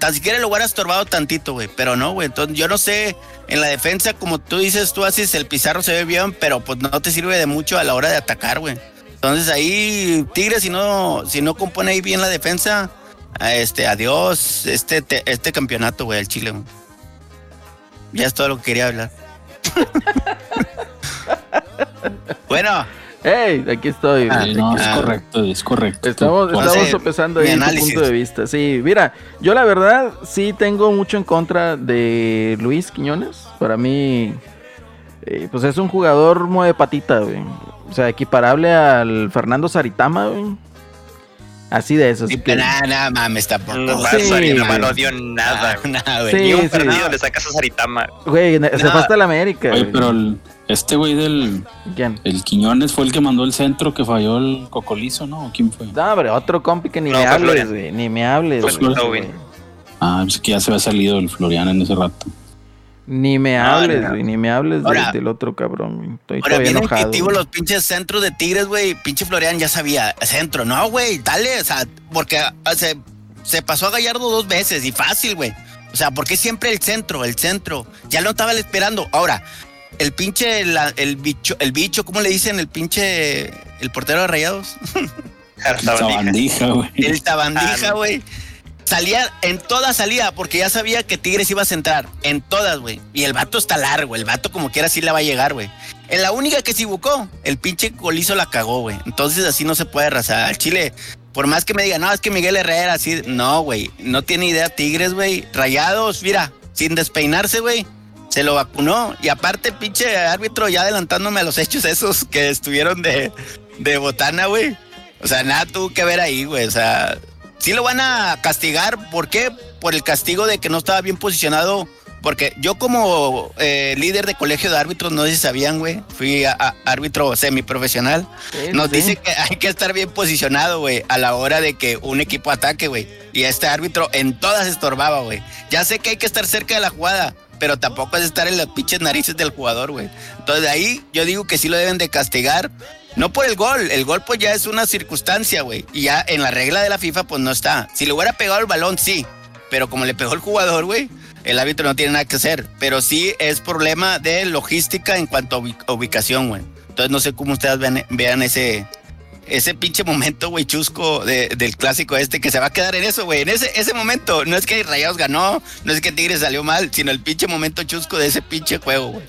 Tan siquiera lo hubiera estorbado tantito, güey. Pero no, güey. Entonces, yo no sé. En la defensa, como tú dices, tú haces el Pizarro se ve bien, pero pues no te sirve de mucho a la hora de atacar, güey. Entonces ahí, Tigres, si no, si no compone ahí bien la defensa, este, adiós, este, te- este campeonato, güey, el Chile, güey. Ya es todo lo que quería hablar. bueno, ¡Ey! Aquí estoy. Ah, no, es ah. correcto, es correcto. Estamos, Tú- estamos sopesando mi ahí tu punto de vista. Sí, mira, yo la verdad sí tengo mucho en contra de Luis Quiñones. Para mí, eh, pues es un jugador mueve patita, güey. O sea, equiparable al Fernando Saritama, güey. Así de eso. Sí, que- nada, nada mames, tampoco. No, Sí, no dio nada, Ah, nada, güey. Sí, Ni un sí. partido le sacas a Saritama. Güey, se fue hasta la América. Oye, güey. pero el- este güey del ¿Quién? el Quiñones fue el que mandó el centro que falló el Cocolizo, ¿no? ¿O ¿Quién fue? No, hombre, otro compi que ni No, me hables, güey. Ni me hables. Fue güey. Ah, pues que ya se había salido el Florian en ese rato. Ni me hables, no. güey. Ni me hables de- Ahora- del otro cabrón. Estoy Ahora, todavía bien enojado. güey. los pinches centros de Tigres, güey. Pinche Florian ya sabía, centro. No, güey, dale, o sea, porque ah, se, se pasó a Gallardo dos veces y fácil, güey. O sea, ¿por qué siempre el centro, el centro? Ya lo estaba esperando. Ahora, el pinche, la- el bicho, el bicho, ¿cómo le dicen? El pinche, el portero de Rayados. Sabandija. Sabandija, güey. El tabandija, Ah, güey. Salía en toda salida, porque ya sabía que Tigres iba a centrar. En todas, güey. Y el vato está largo. El vato, como quiera, sí la va a llegar, güey. En la única que se equivocó, el pinche colizo la cagó, güey. Entonces así no se puede arrasar. Al Chile, por más que me digan, no, es que Miguel Herrera, así. No, güey. No tiene idea Tigres, güey. Rayados, mira, sin despeinarse, güey. Se lo vacunó. Y aparte, pinche árbitro ya adelantándome a los hechos esos que estuvieron de, de botana, güey. O sea, nada tuvo que ver ahí, güey. O sea, sí lo van a castigar. ¿Por qué? Por el castigo de que no estaba bien posicionado. Porque yo como eh, líder de colegio de árbitros, no sé si sabían, güey, fui a- a- árbitro semiprofesional. Sí, Nos sí. dice que hay que estar bien posicionado, güey, a la hora de que un equipo ataque, güey. Y este árbitro en todas estorbaba, güey. Ya sé que hay que estar cerca de la jugada, pero tampoco es estar en las pinches narices del jugador, güey. Entonces ahí yo digo que sí lo deben de castigar. No por el gol, el gol pues ya es una circunstancia, güey. Y ya en la regla de la FIFA pues no está. Si le hubiera pegado el balón, sí. Pero como le pegó el jugador, güey, el árbitro no tiene nada que hacer. Pero sí es problema de logística en cuanto a ubi- ubicación, güey. Entonces no sé cómo ustedes vean ese, ese pinche momento, güey, chusco de- del clásico este que se va a quedar en eso, güey. En ese, ese momento, no es que Rayados ganó, no es que Tigres salió mal, sino el pinche momento chusco de ese pinche juego, güey.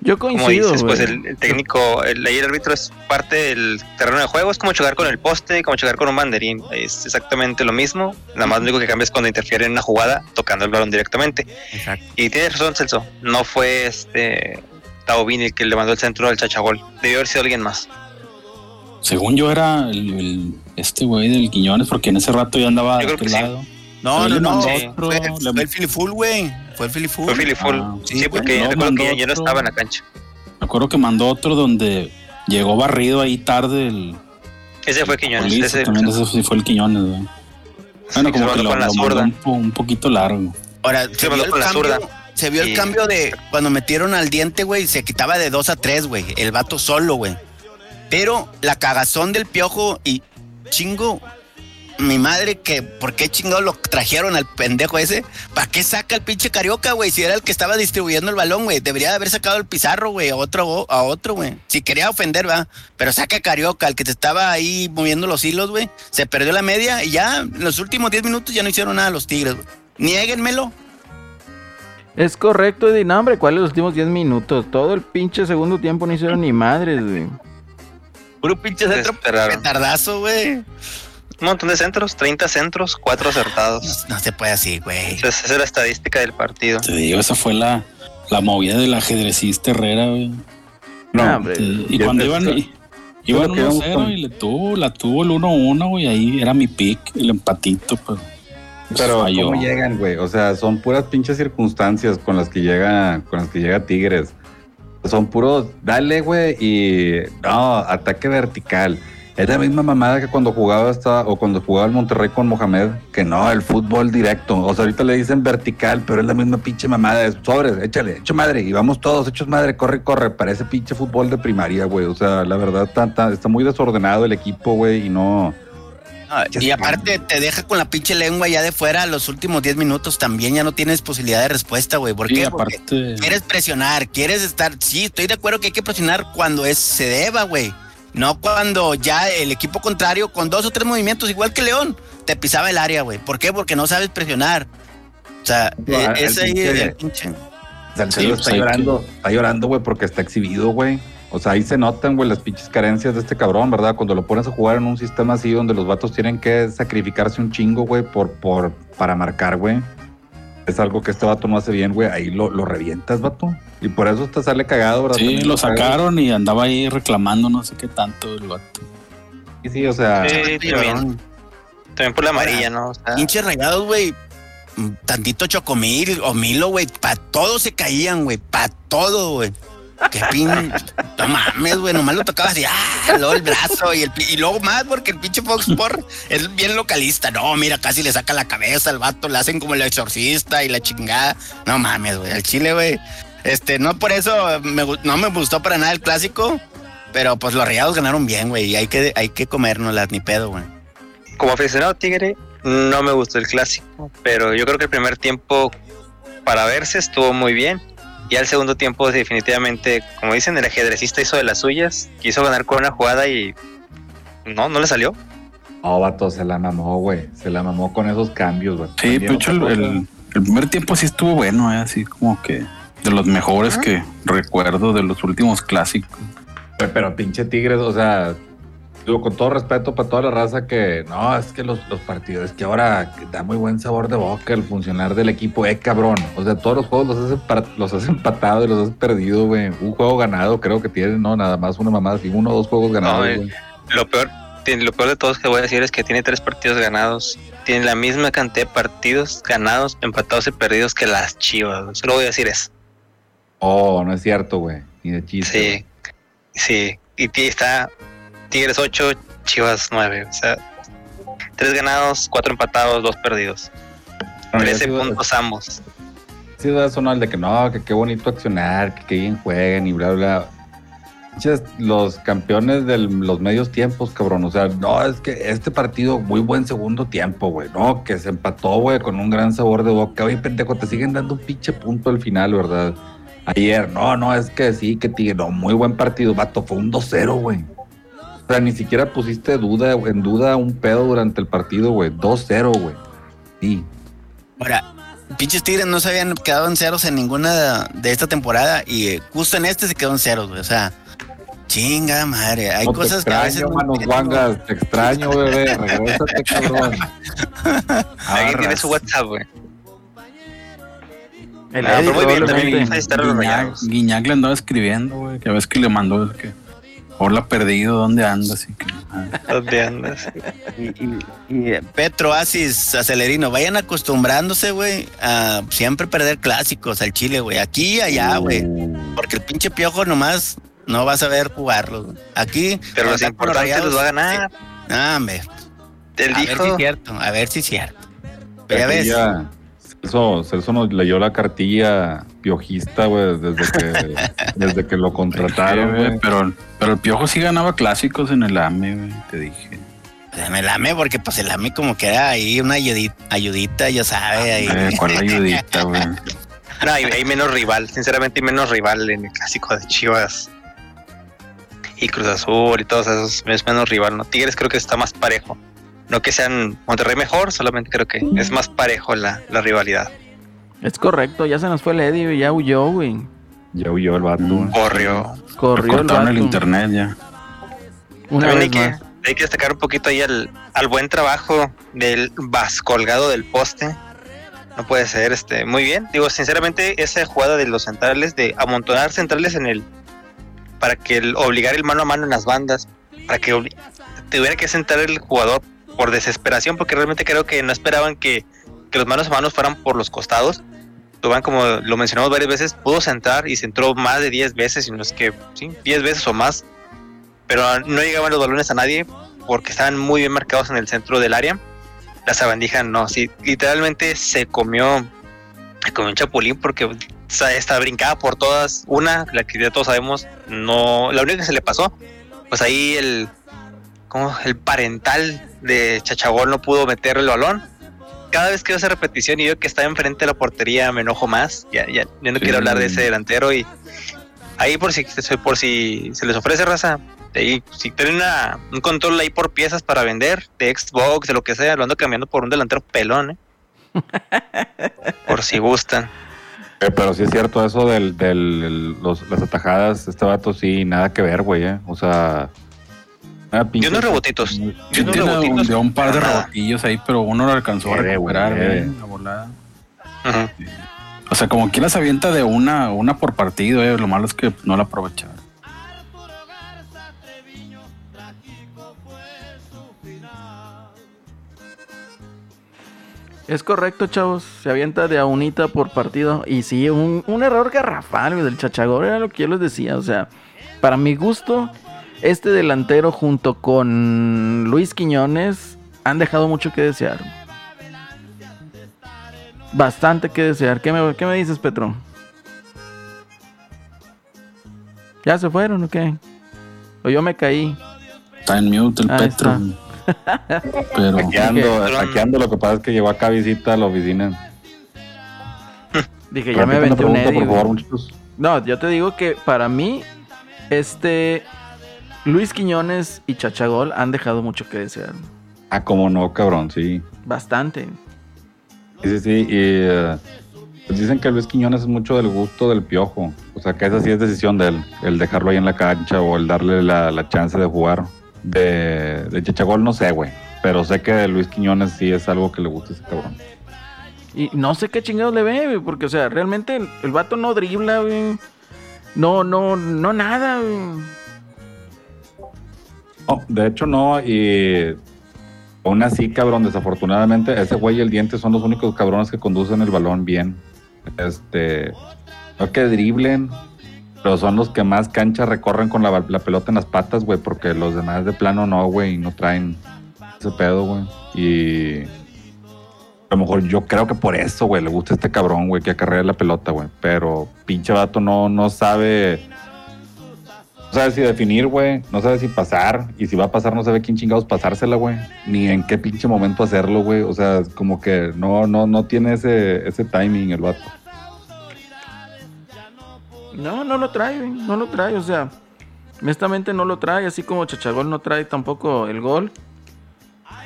Yo Como coincido, dices, pues el, el técnico, el árbitro es parte del terreno de juego, es como chocar con el poste, como chocar con un banderín, es exactamente lo mismo, nada más lo único que cambia es cuando interfiere en una jugada tocando el balón directamente. Exacto. Y tienes razón, Celso, no fue este Taubini el que le mandó el centro al chachagol, debió haber sido alguien más. Según yo era el, el- este güey del Quiñones, porque en ese rato ya andaba de aquel sí. lado. No, no, no. sí. otro, Fue, le- fue el Filiful, güey. Fue el Filiful. Fue Philly Full, Ah, sí, sí, porque no, yo recuerdo que ya, no estaba en la cancha. Me acuerdo que mandó otro donde llegó barrido ahí tarde el Ese fue Quiñones, Colizo, ese, también ese sí fue el Quiñones, güey. Bueno, Sí, como se que lo, con la lo mandó zurda. un, po- un poquito largo. Ahora, se mandó el con la cambio, zurda. se vio el Y- cambio de cuando metieron al diente, güey, se quitaba de dos a tres, güey. El vato solo, güey. Pero la cagazón del piojo y chingo, mi madre, que ¿por qué chingado lo trajeron al pendejo ese? ¿Para qué saca el pinche carioca, güey? Si era el que estaba distribuyendo el balón, güey. Debería de haber sacado el pizarro, güey, a otro, a otro, güey. Si quería ofender, va. Pero saca carioca, el que te estaba ahí moviendo los hilos, güey. Se perdió la media y ya en los últimos 10 minutos ya no hicieron nada los tigres, güey. Niéguenmelo. Es correcto, hombre, ¿cuáles los últimos 10 minutos? Todo el pinche segundo tiempo no hicieron ni madres, güey. Puro pinche centro petardazo, güey. Un montón de centros, 30 centros, 4 acertados. No, no se puede así, güey. Entonces, esa es la estadística del partido. Te digo, esa fue la, la movida del ajedrecista Herrera, güey. No, hombre. Te- y cuando iban, y- iban lo que íbamos 1-0 con- y le tuvo, la tuvo el 1-1, güey, ahí era mi pick, el empatito, pues. Pero falló. ¿cómo llegan, güey? O sea, son puras pinches circunstancias con las que llega, con las que llega Tigres. Son puros, dale, güey, y no, ataque vertical. Es la misma mamada que cuando jugaba hasta, o cuando jugaba el Monterrey con Mohamed, que no, el fútbol directo. O sea, ahorita le dicen vertical, pero es la misma pinche mamada. Es sobres, échale, hecho madre, y vamos todos, hechos madre, corre, corre. Parece pinche fútbol de primaria, güey. O sea, la verdad, está, está- está muy desordenado el equipo, güey, y no. Ah, y aparte te deja con la pinche lengua ya de fuera los últimos 10 minutos también ya no tienes posibilidad de respuesta, güey. ¿Por Sí, qué? Porque quieres presionar, quieres estar. Sí, estoy de acuerdo que hay que presionar cuando es se deba, güey. No cuando ya el equipo contrario, con dos o tres movimientos, igual que León, te pisaba el área, güey. ¿Por qué? Porque no sabes presionar. O sea, No, eh, el es ahí pinche- el pinche. Salcedo Sí, pues está hay llorando, está llorando, güey, porque está exhibido, güey. O sea, ahí se notan, güey, las pinches carencias de este cabrón, ¿verdad? Cuando lo pones a jugar en un sistema así donde los vatos tienen que sacrificarse un chingo, güey, por, por, para marcar, güey. Es algo que este vato no hace bien, güey. Ahí lo, lo revientas, vato. Y por eso te sale cagado, ¿verdad? Sí, También lo cagas. sacaron y andaba ahí reclamando no sé qué tanto el vato. Sí, sí, o sea. Sí, también. También por la amarilla, ¿no? O sea, Pinches rayados, güey. mm, Tantito chocomil o milo, güey. Pa' todo se caían, güey. Pa' todo, güey. Qué pin. No mames, güey. Nomás lo tocaba así. Ah, luego el brazo y, el, y luego más porque el pinche Fox Sport es bien localista. No, mira, casi le saca la cabeza al vato. Le hacen como el exorcista y la chingada. No mames, güey. Al chile, güey. Este, no por eso me no me gustó para nada el clásico. Pero pues los rayados ganaron bien, güey. Y hay que, hay que comérnoslas, ni pedo, güey. como aficionado Tigre, no me gustó el clásico, pero yo creo que el primer tiempo para verse estuvo muy bien. Y al segundo tiempo, definitivamente, como dicen, el ajedrecista hizo de las suyas, quiso ganar con una jugada y no, no le salió. No, vato, se la mamó, güey. Se la mamó con esos cambios, güey. Sí, de hecho, el, el- el primer tiempo sí estuvo bueno, eh, así como que de los mejores que recuerdo de los últimos clásicos. Pero pinche Tigres, o sea, digo, con todo respeto para toda la raza que no, es que los, los partidos, es que ahora da muy buen sabor de boca el funcionar del equipo, eh, cabrón. O sea, todos los juegos los has, los has empatado y los has perdido, güey. Un juego ganado, creo que tienen, no, nada más una mamada, así, uno o dos juegos ganados, eh, güey. Lo peor, tiene- lo peor de todos que voy a decir es que tiene tres partidos ganados. Tiene la misma cantidad de partidos ganados, empatados y perdidos que las chivas. Solo voy a decir eso. Oh, no es cierto, güey. Ni de chiste. Sí, sí. Y está Tigres 8, Chivas 9. O sea, tres ganados, cuatro empatados, dos perdidos. güey. 13 No, ya sí, puntos ambos. Sí, eso, ¿no? El de que no, que qué bonito accionar, que qué bien jueguen y bla, bla. Los campeones de los medios tiempos, cabrón. O sea, no, es que este partido, muy buen segundo tiempo, güey. No, que se empató, güey, con un gran sabor de boca. Oye, pendejo, te siguen dando un pinche punto al final, ¿verdad? Ayer, no, no, es que sí, que tigre, no, muy buen partido, vato, fue un 2-0, güey. O sea, ni siquiera pusiste duda, en duda un pedo durante el partido, güey. 2-0, güey. Sí. Ahora, pinches Tigres no se habían quedado en ceros en ninguna de esta temporada y eh, justo en este se quedó en ceros, güey. O sea, chinga madre. Hay No te cosas que a veces. no manos guangas, te extraño, bebé, regrésate, cabrón. Alguien tiene su WhatsApp, güey. El Ah, Eddie, pero muy bien, también. Ahí Guiñac. Guiñac le andaba escribiendo, güey, que a veces que le mandó es que hola perdido, ¿dónde andas? Ah, ¿Dónde andas? Y, y- y, eh, Petro, Asis, Acelerino, vayan acostumbrándose, güey, a siempre perder clásicos al Chile, güey. Aquí y allá, güey. Porque el pinche piojo nomás no va a saber jugarlos. güey. Aquí. Pero los importantes los va a ganar. Ah, hombre. A ver si es cierto, a ver si es cierto. Pero ya ves. ya Celso, Celso nos leyó la cartilla piojista, güey, desde que, desde que lo contrataron, güey, pero, pero el Piojo sí ganaba clásicos en el AME, güey, te dije. Pues me lame porque pues el AME como que era ahí una ayudita, ayudita ya sabe, ahí. Eh, ¿Cuál ayudita, güey? No, hay, hay menos rival, sinceramente hay menos rival en el clásico de Chivas. Y Cruz Azul y todos esos, es menos rival, ¿no? Tigres creo que está más parejo. No que sean Monterrey mejor, solamente creo que es más parejo la, la rivalidad. Es correcto, ya se nos fue el Eddie, ya huyó, güey. Ya huyó el vato. Mm. Corrió. Corrió el Cortaron vato. el internet ya. Una También vez hay que, más. hay que destacar un poquito ahí al, al buen trabajo del Vas colgado del poste. No puede ser, este, muy bien. Digo, sinceramente, esa jugada de los centrales, de amontonar centrales en el. para que el, obligar el mano a mano en las bandas, para que tuviera que centrar el jugador por desesperación, porque realmente creo que no esperaban que, que los manos a manos fueran por los costados. Tubán, como lo mencionamos varias veces, pudo centrar y centró más de 10 veces, y no es que, sí, 10 veces o más pero no llegaban los balones a nadie porque estaban muy bien marcados en el centro del área. La sabandija no, sí, literalmente se comió, se comió un chapulín porque esta brincada por todas. Una, la que ya todos sabemos, no, la única que se le pasó, pues ahí el, como el parental de Chachabol no pudo meter el balón. Cada vez que veo esa repetición y veo que está enfrente de la portería, me enojo más. Ya, ya, ya no Sí. quiero hablar de ese delantero y ahí por si por si se les ofrece raza, de ahí, si tienen una- un control ahí por piezas para vender, de Xbox, de lo que sea, lo ando cambiando por un delantero pelón, ¿eh? por si gustan. Eh, pero sí es cierto eso del, del los, las atajadas, este vato sí, nada que ver, güey, eh. O sea... pinche- Dio unos rebotitos. Sí, Dio unos rebotitos. dio un par de rebotillos ahí, pero uno lo alcanzó a recuperar eh. la volada. Ujú. O sea, como quiera se avienta de una, una por partido, eh. Lo malo es que no la aprovecharon. Es correcto, chavos. Se avienta de a unita por partido. Y sí, un, un error garrafal güey, del Chachagor era lo que yo les decía. O sea, para mi gusto, este delantero junto con Luis Quiñones han dejado mucho que desear. Bastante que desear. ¿Qué me, qué me dices, Petro? ¿Ya se fueron o qué? O yo me caí. Está en mute el Ahí Petro. está. Pero Hackeando, hackeando, lo que pasa es que llegó acá visita a la oficina. Dije, ya me aventé un Eddie. No, yo te digo que para mí, este Luis Quiñones y Chachagol han dejado mucho que desear. Ah, cómo no, cabrón, sí. Bastante. Sí, sí, sí. Y pues dicen que Luis Quiñones es mucho del gusto del piojo. O sea, que esa sí es decisión de él. El dejarlo ahí en la cancha o el darle la, la chance de jugar. De, de Chachagol no sé, güey. Pero sé que de Luis Quiñones sí es algo que le gusta a ese cabrón. Y no sé qué chingados le ve, güey, porque, o sea, realmente el, el vato no dribla, güey. No, no, no nada, güey. No, de hecho no, y aún así, cabrón, desafortunadamente, ese güey y el diente son los únicos cabrones que conducen el balón bien. Este, no que driblen, pero son los que más cancha recorren con la, pelota en las patas, güey, porque los demás de plano no, güey, no traen ese pedo, güey. Y a lo mejor yo creo que por eso, güey, le gusta este cabrón, güey, que acarrea la pelota, güey. Pero pinche vato no, no sabe no sabe si definir, güey. No sabe si pasar. Y si va a pasar, no sabe quién chingados pasársela, güey. Ni en qué pinche momento hacerlo, güey. O sea, como que no, no, no tiene ese, ese timing el vato. No, no lo trae, güey. No lo trae, o sea, honestamente no lo trae, así como Chachagol no trae tampoco el gol.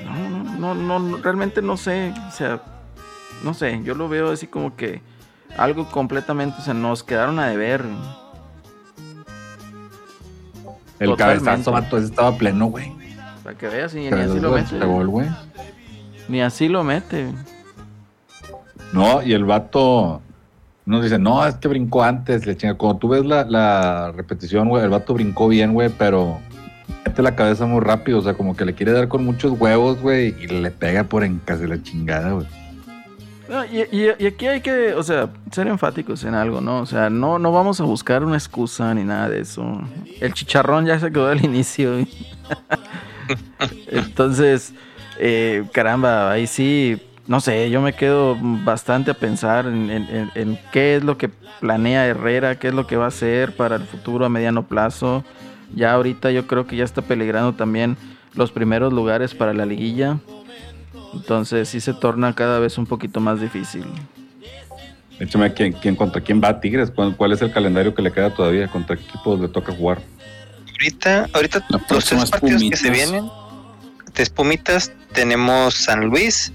No, no, no, no, realmente no sé, o sea, no sé, yo lo veo así como que algo completamente, o sea, nos quedaron a deber. güey. El Totalmente. cabezazo, vato, ese estaba pleno, güey. Para que veas, y ni así lo mete. Ni así lo mete. No, y el vato nos dice, no, es que brincó antes, le chinga. Cuando tú ves la, la repetición, güey, el vato brincó bien, güey, pero mete la cabeza muy rápido, o sea, como que le quiere dar con muchos huevos, güey, y le pega por en casi la chingada, güey. No, y, y- aquí hay que, o sea, ser enfáticos en algo, ¿no? O sea, no, no vamos a buscar una excusa ni nada de eso. El chicharrón ya se quedó al inicio. Entonces, eh, caramba, ahí sí, no sé, yo me quedo bastante a pensar en, en- en- en qué es lo que planea Herrera, qué es lo que va a hacer para el futuro a mediano plazo. Ya ahorita yo creo que ya está peligrando también los primeros lugares para la liguilla. Entonces sí se torna cada vez un poquito más difícil. Échame, ¿quién, quién, ¿contra quién va Tigres? ¿Cuál, cuál es el calendario que le queda todavía? ¿Contra qué equipos le toca jugar? Ahorita, ahorita La los tres es partidos que se vienen, de Pumitas, tenemos San Luis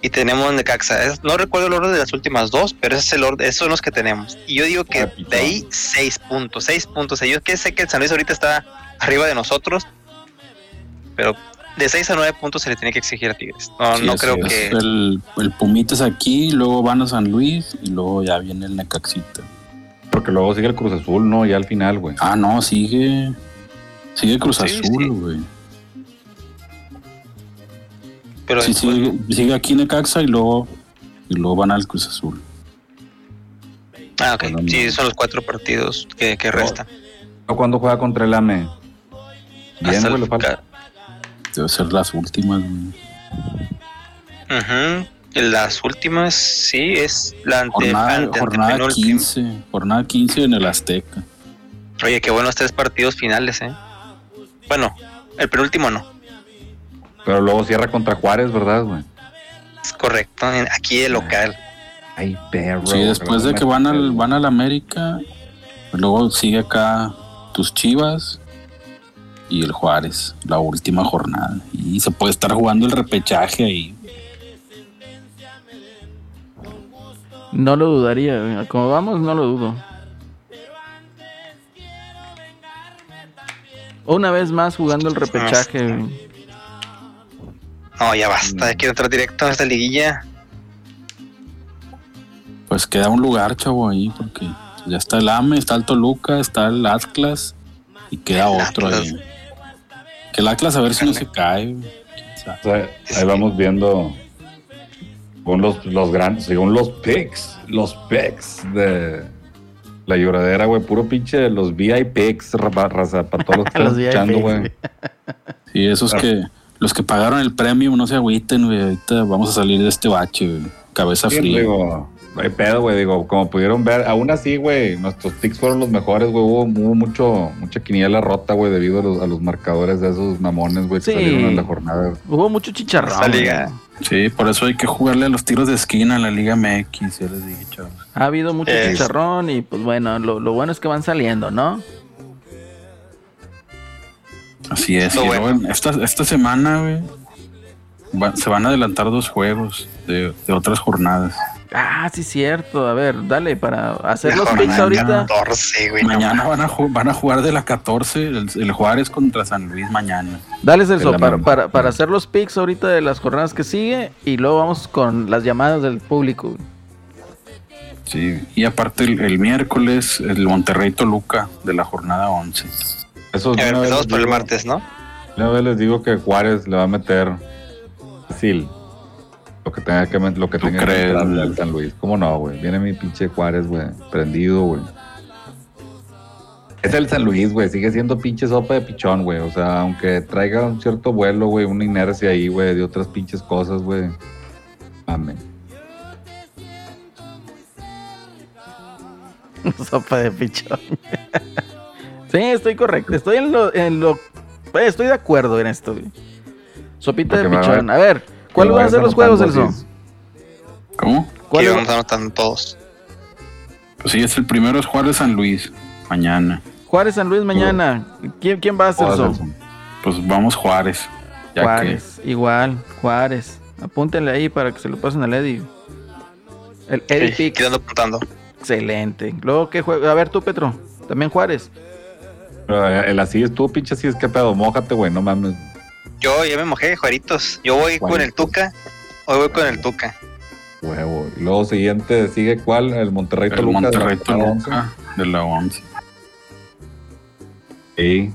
y tenemos Necaxa. Es- no recuerdo el orden de las últimas dos, pero ese es el orden, esos son los que tenemos. Y yo digo que de ahí seis puntos, seis puntos. Yo que sé que el San Luis ahorita está arriba de nosotros, pero de seis a nueve puntos se le tiene que exigir a Tigres. No, Sí, no creo es. que El, el Pumitas aquí, luego van a San Luis y luego ya viene el Necaxita. Porque luego sigue el Cruz Azul, ¿no? Ya al final, güey. Ah, no, sigue. Sigue Cruz Sí, Azul, sí. güey. pero Sí, después- sigue, sigue aquí Necaxa y luego, y luego van al Cruz Azul. Ah, ok. Sí, son los cuatro partidos que, que restan. ¿O cuando juega contra el AME? Bien, güey, le falta. Debe ser las últimas, güey. Las últimas, sí, es la ante, Jornada, ante- jornada antepenúltima. 15. Jornada 15 en el Azteca. Oye, qué buenos tres partidos finales, ¿eh? Bueno, el penúltimo no, Pero luego cierra contra Juárez, ¿verdad, güey? es correcto. Aquí el local. Ay, perro. Sí, después de que van al, van al América, pues luego sigue acá tus Chivas y el Juárez, la última jornada. Y se puede estar jugando el repechaje ahí. No lo dudaría, como vamos, no lo dudo. Una vez más jugando el repechaje. güey. No, ya basta, quiero entrar directo a esta liguilla. Pues queda un lugar, chavo, ahí, porque ya está el AME, está el Toluca, está el Atlas y queda El otro Atlas. ahí. Que el Atlas a ver si no se cae. ahí vamos viendo según los, los grandes, según los picks, los picks de la lloradera, güey, puro pinche los VIPs, raza, para todos los que Los están escuchando, güey. Sí, esos Ah. que los que pagaron el premio no se agüiten, güey. Ahorita vamos a salir de este bache, güey. Cabeza Sí, fría. digo, no hay pedo, güey, digo, como pudieron ver, aún así, güey, nuestros picks fueron los mejores, güey, hubo, hubo mucho, mucha quiniela rota, güey, debido a los, a los marcadores de esos mamones, güey, que Sí. salieron en la jornada. Hubo mucho chicharrón. Esta liga. güey. Sí, por eso hay que jugarle a los tiros de esquina en la Liga MX, ya les dije, chavos. Ha habido mucho Es- chicharrón y pues bueno, lo, lo bueno es que van saliendo, ¿no? Así es. Bueno. esta, esta semana, güey, va- se van a adelantar dos juegos de, de otras jornadas. Ah, sí, cierto. A ver, dale, para hacer La los picks ahorita. 14, güey. no mañana van a, ju- van a jugar de la 14, el, el Juárez contra San Luis mañana. Dale, Celso, para, para, para hacer los picks ahorita de las jornadas que sigue y luego vamos con las llamadas del público. Sí, y aparte el, el miércoles, el Monterrey Toluca de la jornada 11. Eso empezamos les por el digo- martes, ¿no? Una vez les digo que Juárez le va a meter fácil lo que tenga que lo que ¿Tú tenga que crees, güey? al San Luis. ¿Cómo no, güey? Viene mi pinche Juárez, güey, prendido, güey. Es el San Luis, güey, sigue siendo pinche sopa de pichón, güey. O sea, aunque traiga un cierto vuelo, güey, una inercia ahí, güey, de otras pinches cosas, güey. Amén. Sopa de pichón. sí, estoy correcto. Estoy en lo, en lo. eh, Estoy de acuerdo en esto. güey. Sopita de Porque pichón. A ver, ¿cuáles Que van a ser los juegos, así. ¿Cómo? ¿Cuáles vamos anotando todos. Pues sí, es el primero es Juárez San Luis, mañana. Juárez San Luis mañana. ¿Quién, quién va a ser eso? Pues vamos Juárez. Ya Juárez, igual, Juárez. Apúntenle ahí para que se lo pasen al Eddie. El Eddie Sí, quedando apuntando. Excelente. Luego, ¿qué juego? A ver tú, Petro. También Juárez. Pero eh, el así es tú, pinche así es que pedo, mójate, güey, no mames. Yo ya me mojé, Juaritos. Yo voy con el Tuca. Hoy voy con el Tuca. Huevo. Y luego siguiente, sigue cuál? El Monterrey el Toluca. de la Monterrey jornada 11. Toluca de la 11. Sí.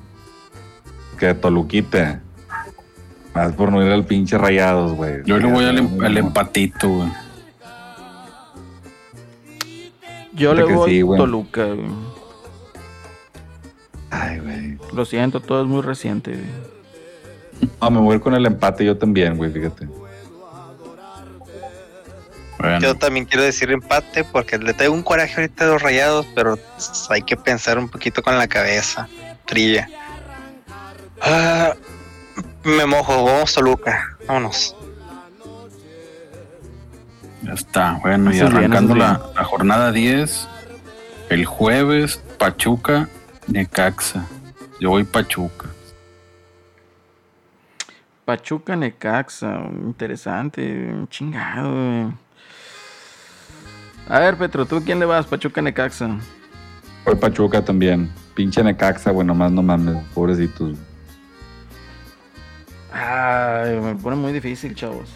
Que Toluquite. Más por no ir al pinche rayados, güey. Yo le voy al, em- al empatito, güey. Yo le voy sí, güey. Toluca. güey. Ay, güey. Lo siento, todo es muy reciente. güey. No, me voy a ir con el empate yo también, güey, fíjate. Bueno, Yo también quiero decir empate porque le tengo un coraje ahorita de los rayados, pero hay que pensar un poquito con la cabeza. Trilla. Ah, me mojo, vamos Toluca. Vámonos. ya está. Bueno, y bien, arrancando la jornada 10, el jueves, Pachuca, Necaxa. Yo voy Pachuca. Pachuca Necaxa. Interesante. Chingado. güey. A ver, Petro, ¿tú quién le vas? Pachuca Necaxa. Voy Pachuca también. Pinche Necaxa, güey, nomás no mames, pobrecitos. Ay, me pone muy difícil, chavos.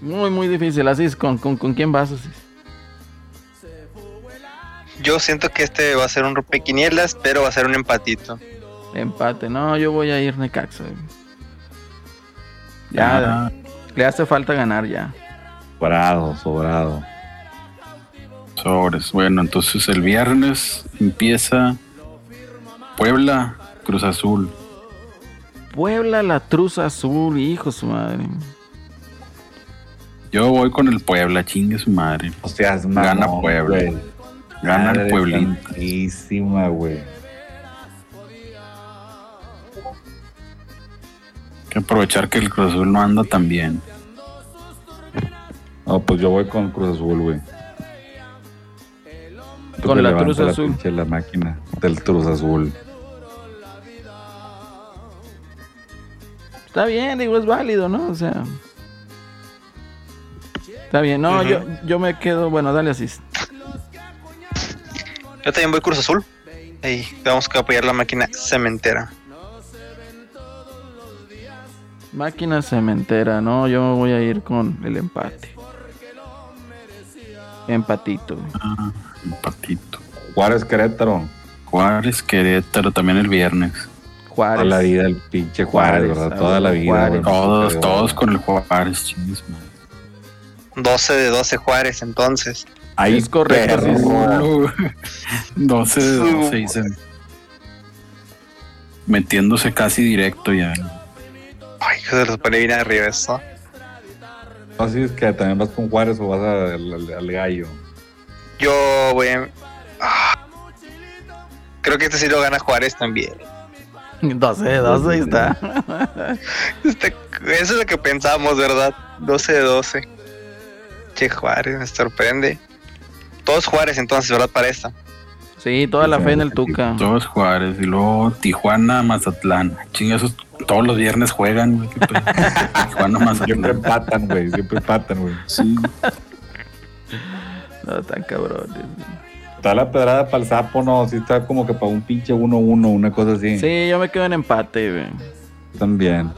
Muy, muy difícil. Así es, ¿con, con, con quién vas? Así? Yo siento que este va a ser un rompequinielas, pero va a ser un empatito. Empate. No, yo voy a ir Necaxa. Ya, Ah, le hace falta ganar ya. Sobrado, sobrado. sobres. Bueno, entonces el viernes empieza Puebla, Cruz Azul. Puebla, la truza azul, hijo de su madre. Yo voy con el Puebla, chingue su madre. O sea, es Gana Puebla. Gana el. Pueblísima, güey. Que aprovechar que el Cruz Azul no anda tan bien. No, pues yo voy con Cruz Azul, güey. Con la Cruz Azul. pinche la máquina del Cruz Azul. Está bien, digo, es válido, ¿no? O sea, Está bien, no, yo, yo me quedo, bueno, dale así. Yo también voy Cruz Azul. Ahí, vamos a apoyar la máquina cementera. Máquina cementera, no, yo voy a ir con el empate. Empatito. Ah, empatito. Juárez Querétaro. Juárez, Querétaro también el viernes. Toda Juárez. la vida el pinche Juárez, Juárez, ¿verdad? Toda la vida. Juárez. Todos, todos con el Juárez, chingues, madre. 12 de 12 Juárez, entonces. Ahí Es correcto, perro. sí. 12 de 12 dicen. Metiéndose casi directo ya. Ay, se los pone bien arriba eso. Así es que también vas con Juárez o vas a- al, al- al gallo. Yo voy a... Ah. Creo que este sí lo gana Juárez también. 12 de 12, ahí está. Este- eso es lo que pensamos, ¿verdad? 12 de 12. Che, Juárez, me sorprende. Todos Juárez entonces, ¿verdad? Para esta. Sí, toda la fe en el Tuca. Todos Juárez. Y luego Tijuana, Mazatlán. Chinga, esos todos los viernes juegan, güey. Tijuana, Siempre Mazatlán. empatan, güey. Siempre empatan, güey. Sí. No, tan cabrones. Está la pedrada para el sapo, no. Sí, está como que para un pinche 1-1, una cosa así. Sí, yo me quedo en empate, güey. También.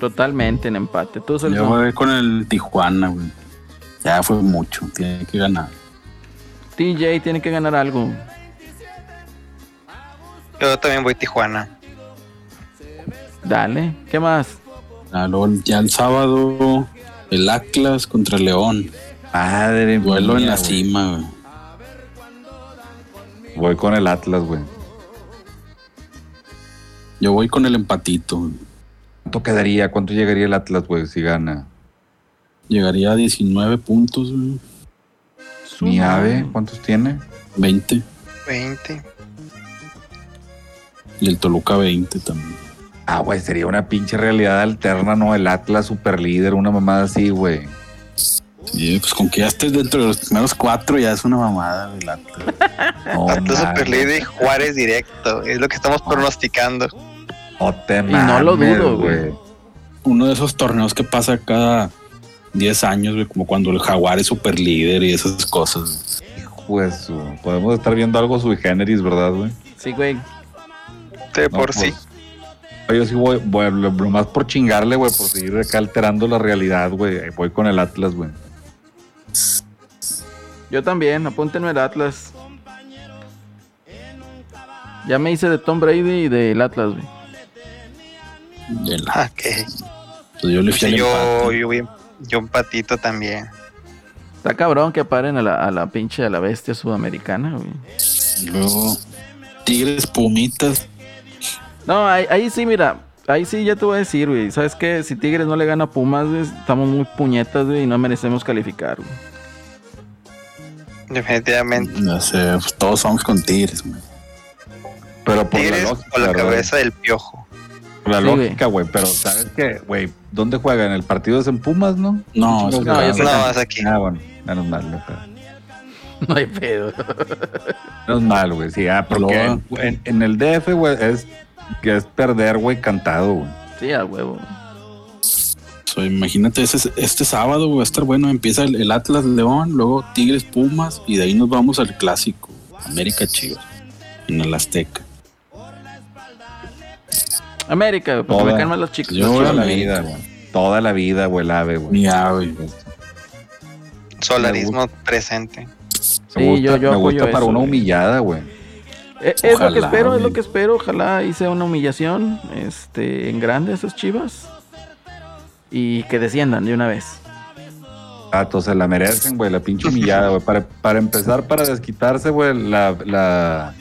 Totalmente en empate. Tú, Yo voy con el Tijuana, güey. Ya fue mucho. Tiene que ganar. TJ tiene que ganar algo. Yo también voy Tijuana. Dale. ¿Qué más? Ya el sábado, el Atlas contra el León. Madre Duelo en la cima, güey. Voy con el Atlas, güey. Yo voy con el empatito. ¿Cuánto quedaría? ¿Cuánto llegaría el Atlas, güey, si gana? Llegaría a 19 puntos, güey. Mi ave, ¿cuántos tiene? 20. 20. Y el Toluca 20 también. Ah, güey, sería una pinche realidad alterna, ¿no? El Atlas super líder, una mamada así, güey. Sí, pues con que ya estés dentro de los primeros cuatro ya es una mamada, güey. el Atlas. No, Atlas mames. Super Líder y Juárez directo. Es lo que estamos pronosticando. No te no lo mames, dudo, güey. Uno de esos torneos que pasa cada 10 años, güey, como cuando el Jaguar es super líder y esas cosas. su- Podemos estar viendo algo sui generis, ¿verdad, güey? Sí, güey. De No, por pues, sí. Yo sí voy, voy lo- lo más por chingarle, güey, por seguir acá alterando la realidad, güey. Voy con el Atlas, güey. Yo también, apúntenme el Atlas. Ya me hice de Tom Brady y del Atlas, güey. Y el- Ah, ok. pues yo le fui Sí, al yo, empate. Yo, yo empatito también. Está cabrón que paren a la, a la pinche, a la bestia sudamericana, güey. Luego Tigres Pumitas. No, ahí, ahí sí, mira. Ahí sí ya te voy a decir, güey. ¿Sabes qué? Si Tigres no le gana a Pumas, güey, estamos muy puñetas, güey, y no merecemos calificar, güey. Definitivamente. No sé, pues todos vamos con Tigres, güey. Pero por Tigres la lógica, con la cabeza del piojo. La Sí, lógica, güey. Pero ¿sabes qué, güey? ¿Dónde juegan? ¿El partido es en Pumas, no? No, ¿Qué es- chingados no. No, es aquí. Ah, bueno. Menos mal, no pedo. No hay pedo. Menos mal, güey. Sí, ah, porque en, en el DF, güey, es, que es perder, güey, cantado, güey. Sí, a huevo. So, imagínate, ese, este sábado güey, va a estar bueno. Empieza el, el Atlas León, luego Tigres Pumas y de ahí nos vamos al clásico. América Chivas. En el Azteca. América, güey, porque Toda. me caen mal los chicos. Yo Toda la vida, güey. Toda la vida, güey, el ave, güey. Ni a, güey. Solarismo presente. Me Sí, gusta, yo- yo me apoyo gusta para eso, una humillada, güey. Eh, es lo que espero, es lo que espero. Ojalá hice una humillación este, en grande a esas chivas. Y que desciendan de una vez. Ah, entonces la merecen, güey, la pinche humillada, güey. Para, para empezar, para desquitarse, güey, la, la,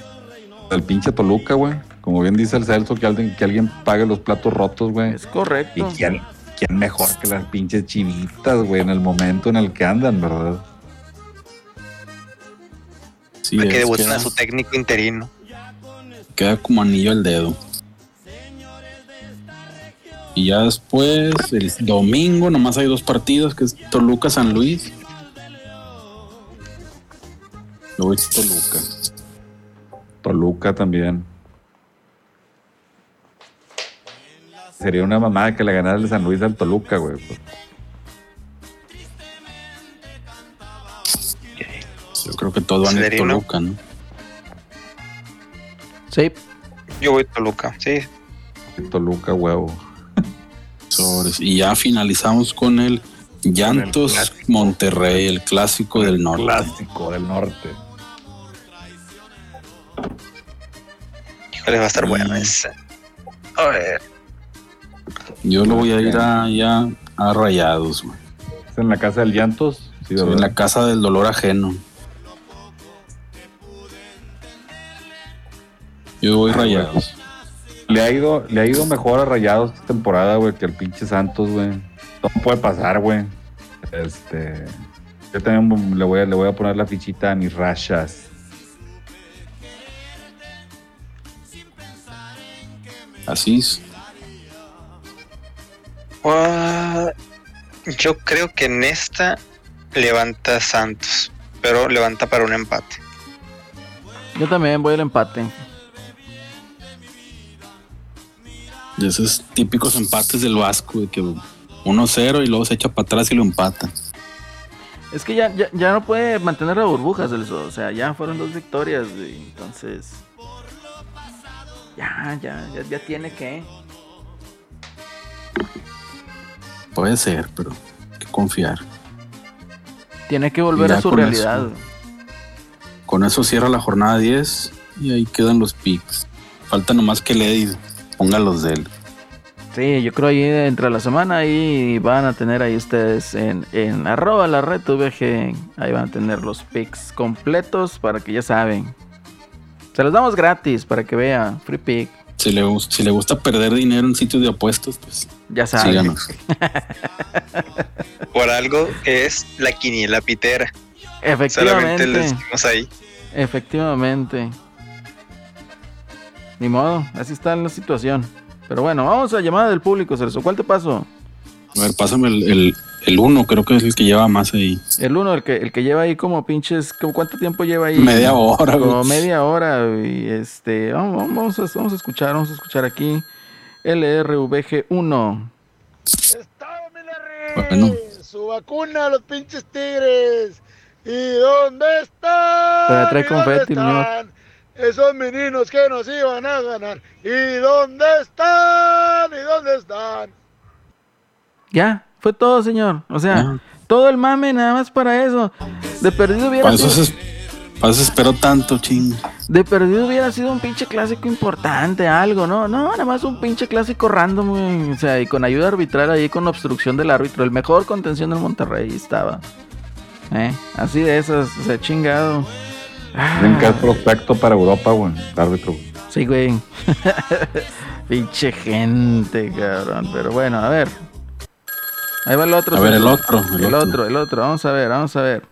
el pinche Toluca, güey. Como bien dice el Celso, que alguien, que alguien pague los platos rotos, güey. Es correcto. Y quién, quién mejor que las pinches chivitas, güey, en el momento en el que andan, ¿verdad? Sí, Para que queda, a su técnico interino. queda como anillo al dedo. Y ya después, el domingo, nomás hay dos partidos, que es Toluca San Luis. Luego es Toluca. Toluca también. sería una mamada que le ganara el San Luis al Toluca, güey. Pues. Yo creo que todos van a ir Toluca, ¿no? Sí. Yo voy a Toluca, sí. Toluca, huevo. Y ya finalizamos con el Llantos Monterrey, el clásico del norte. Clásico del norte. Híjole, va a estar mm. bueno ese. A ver. Yo lo voy a ir a, ya a Rayados, güey. ¿Es en la casa del Llantos? Sí, en la casa del dolor ajeno. Yo voy Ah, Rayados. Le ha ido, le ha ido mejor a Rayados esta temporada, güey, que el pinche Santos, güey. No puede pasar, güey. Este. Yo también le voy, a, le voy a poner la fichita a mis rachas. Así Ah, yo creo que en esta levanta Santos, pero levanta para un empate. Yo también voy al empate. De esos típicos empates del Vasco, de que 1-0 y luego se echa para atrás y lo empata. Es que ya, ya, ya no puede mantener la burbuja. O sea, ya fueron dos victorias. Entonces. Ya, ya, ya, ya tiene que. Puede ser, pero hay que confiar. Tiene que volver a su con realidad. eso. Con eso cierra la jornada 10 y ahí quedan los picks. Falta nomás que Lady ponga los de él. Sí, yo creo ahí entre la semana ahí van a tener ahí ustedes en, en arroba la red VG. Ahí van a tener los picks completos para que ya saben. Se los damos gratis para que vean. Free pick. Si le, gus- si le gusta perder dinero en sitios de apuestas, pues Ya saben. síganos. Por algo es la quiniela pitera. Solamente Efectivamente. le decimos ahí. Efectivamente. Ni modo, así está la situación. Pero bueno, vamos a llamada del público, Celso. ¿Cuál te paso? A ver, pásame el, el, el uno, creo que es el que lleva más ahí. El uno, el que, el que lleva ahí como pinches. como ¿Cuánto tiempo lleva ahí? Media hora, güey. Como media hora. Y este. Vamos, vamos, a, vamos a escuchar, vamos a escuchar aquí. LRVG1. Estaba Milarri, Bueno. su vacuna a los pinches tigres. ¿Y dónde están? Pero trae ¿Y dónde confeti, están? Esos meninos que nos iban a ganar. ¿Y dónde están? ¿Y dónde están? Ya, fue todo, señor. O sea, todo el mame nada más para eso. De perdido hubiera Para eso, sido. se, para eso espero tanto, ching. De perdido hubiera sido un pinche clásico importante, algo, ¿no? No, nada más un pinche clásico random, güey. O sea, y con ayuda arbitral ahí, con obstrucción del árbitro. El mejor contención del Monterrey estaba. ¿Eh? Así de esas, o sea, chingado. Dicen que es Ah, prospecto para Europa, güey. el árbitro. güey. sí, güey. pinche gente, cabrón. Pero bueno, a ver. Ahí va el otro. A ver, el otro. El, El otro. otro, el otro. Vamos a ver, vamos a ver.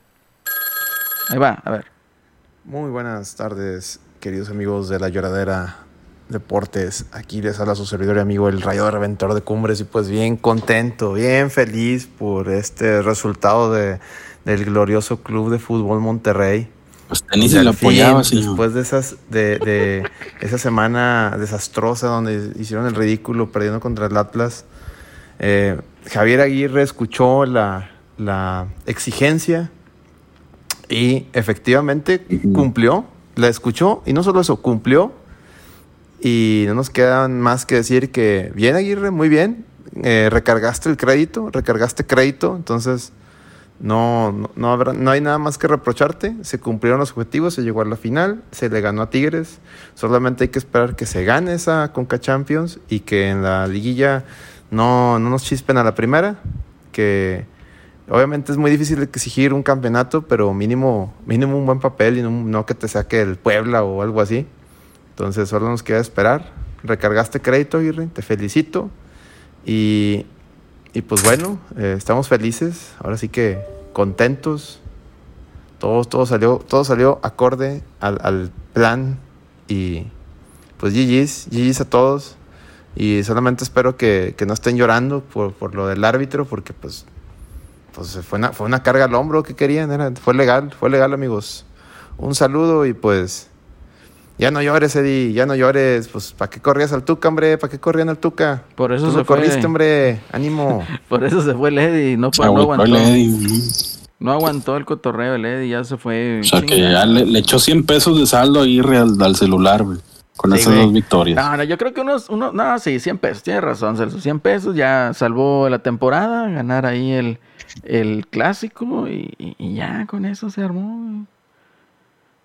Ahí va, a ver. Muy buenas tardes, queridos amigos de la Lloradera Deportes. Aquí les habla su servidor y amigo el Rayo Reventor de Cumbres y pues bien contento, bien feliz por este resultado de, del glorioso Club de Fútbol Monterrey. Pues tenis Y se al le apoyaba, fin, señor. Después de esas de, de esa semana desastrosa donde hicieron el ridículo perdiendo contra el Atlas, eh, Javier Aguirre escuchó la, la exigencia y efectivamente cumplió, la escuchó y no solo eso, cumplió. Y no nos queda más que decir que bien Aguirre, muy bien, eh, recargaste el crédito, recargaste crédito, entonces no, no, no habrá, no hay nada más que reprocharte. Se cumplieron los objetivos, se llegó a la final, se le ganó a Tigres. Solamente hay que esperar que se gane esa Conca Champions y que en la liguilla no, no nos chispen a la primera. Que obviamente es muy difícil exigir un campeonato, pero mínimo, mínimo un buen papel y no, que te saque el Puebla o algo así. Entonces solo nos queda esperar. Recargaste crédito, Aguirre, te felicito. Y, y pues bueno, eh, estamos felices, ahora sí que contentos. Todo, todo, salió, todo salió acorde al, al plan y pues GG's, GG's a todos. Y solamente espero que, que no estén llorando por, por lo del árbitro, porque pues, pues fue, una, fue una carga al hombro que querían, era, fue legal, fue legal amigos. Un saludo y pues ya no llores, Eddie, ya no llores, pues ¿para qué corrías al Tuca, hombre? ¿Para qué corrían al Tuca? Por eso Tú se no fue. corriste, hombre, ánimo. Por eso se fue Lady, no, Se pa- no aguantó. el Eddie, ¿no? No aguantó el cotorreo el Eddie, ya se fue. O sea, que ya le, le echó 100 pesos de saldo ahí real al celular, güey. Con Sí, esas güey. dos victorias. No, no, yo creo que unos, uno, no, sí, 100 pesos, tiene razón, Celso. 100 pesos ya salvó la temporada, ganar ahí el, el clásico y, y- y ya con eso se armó. güey.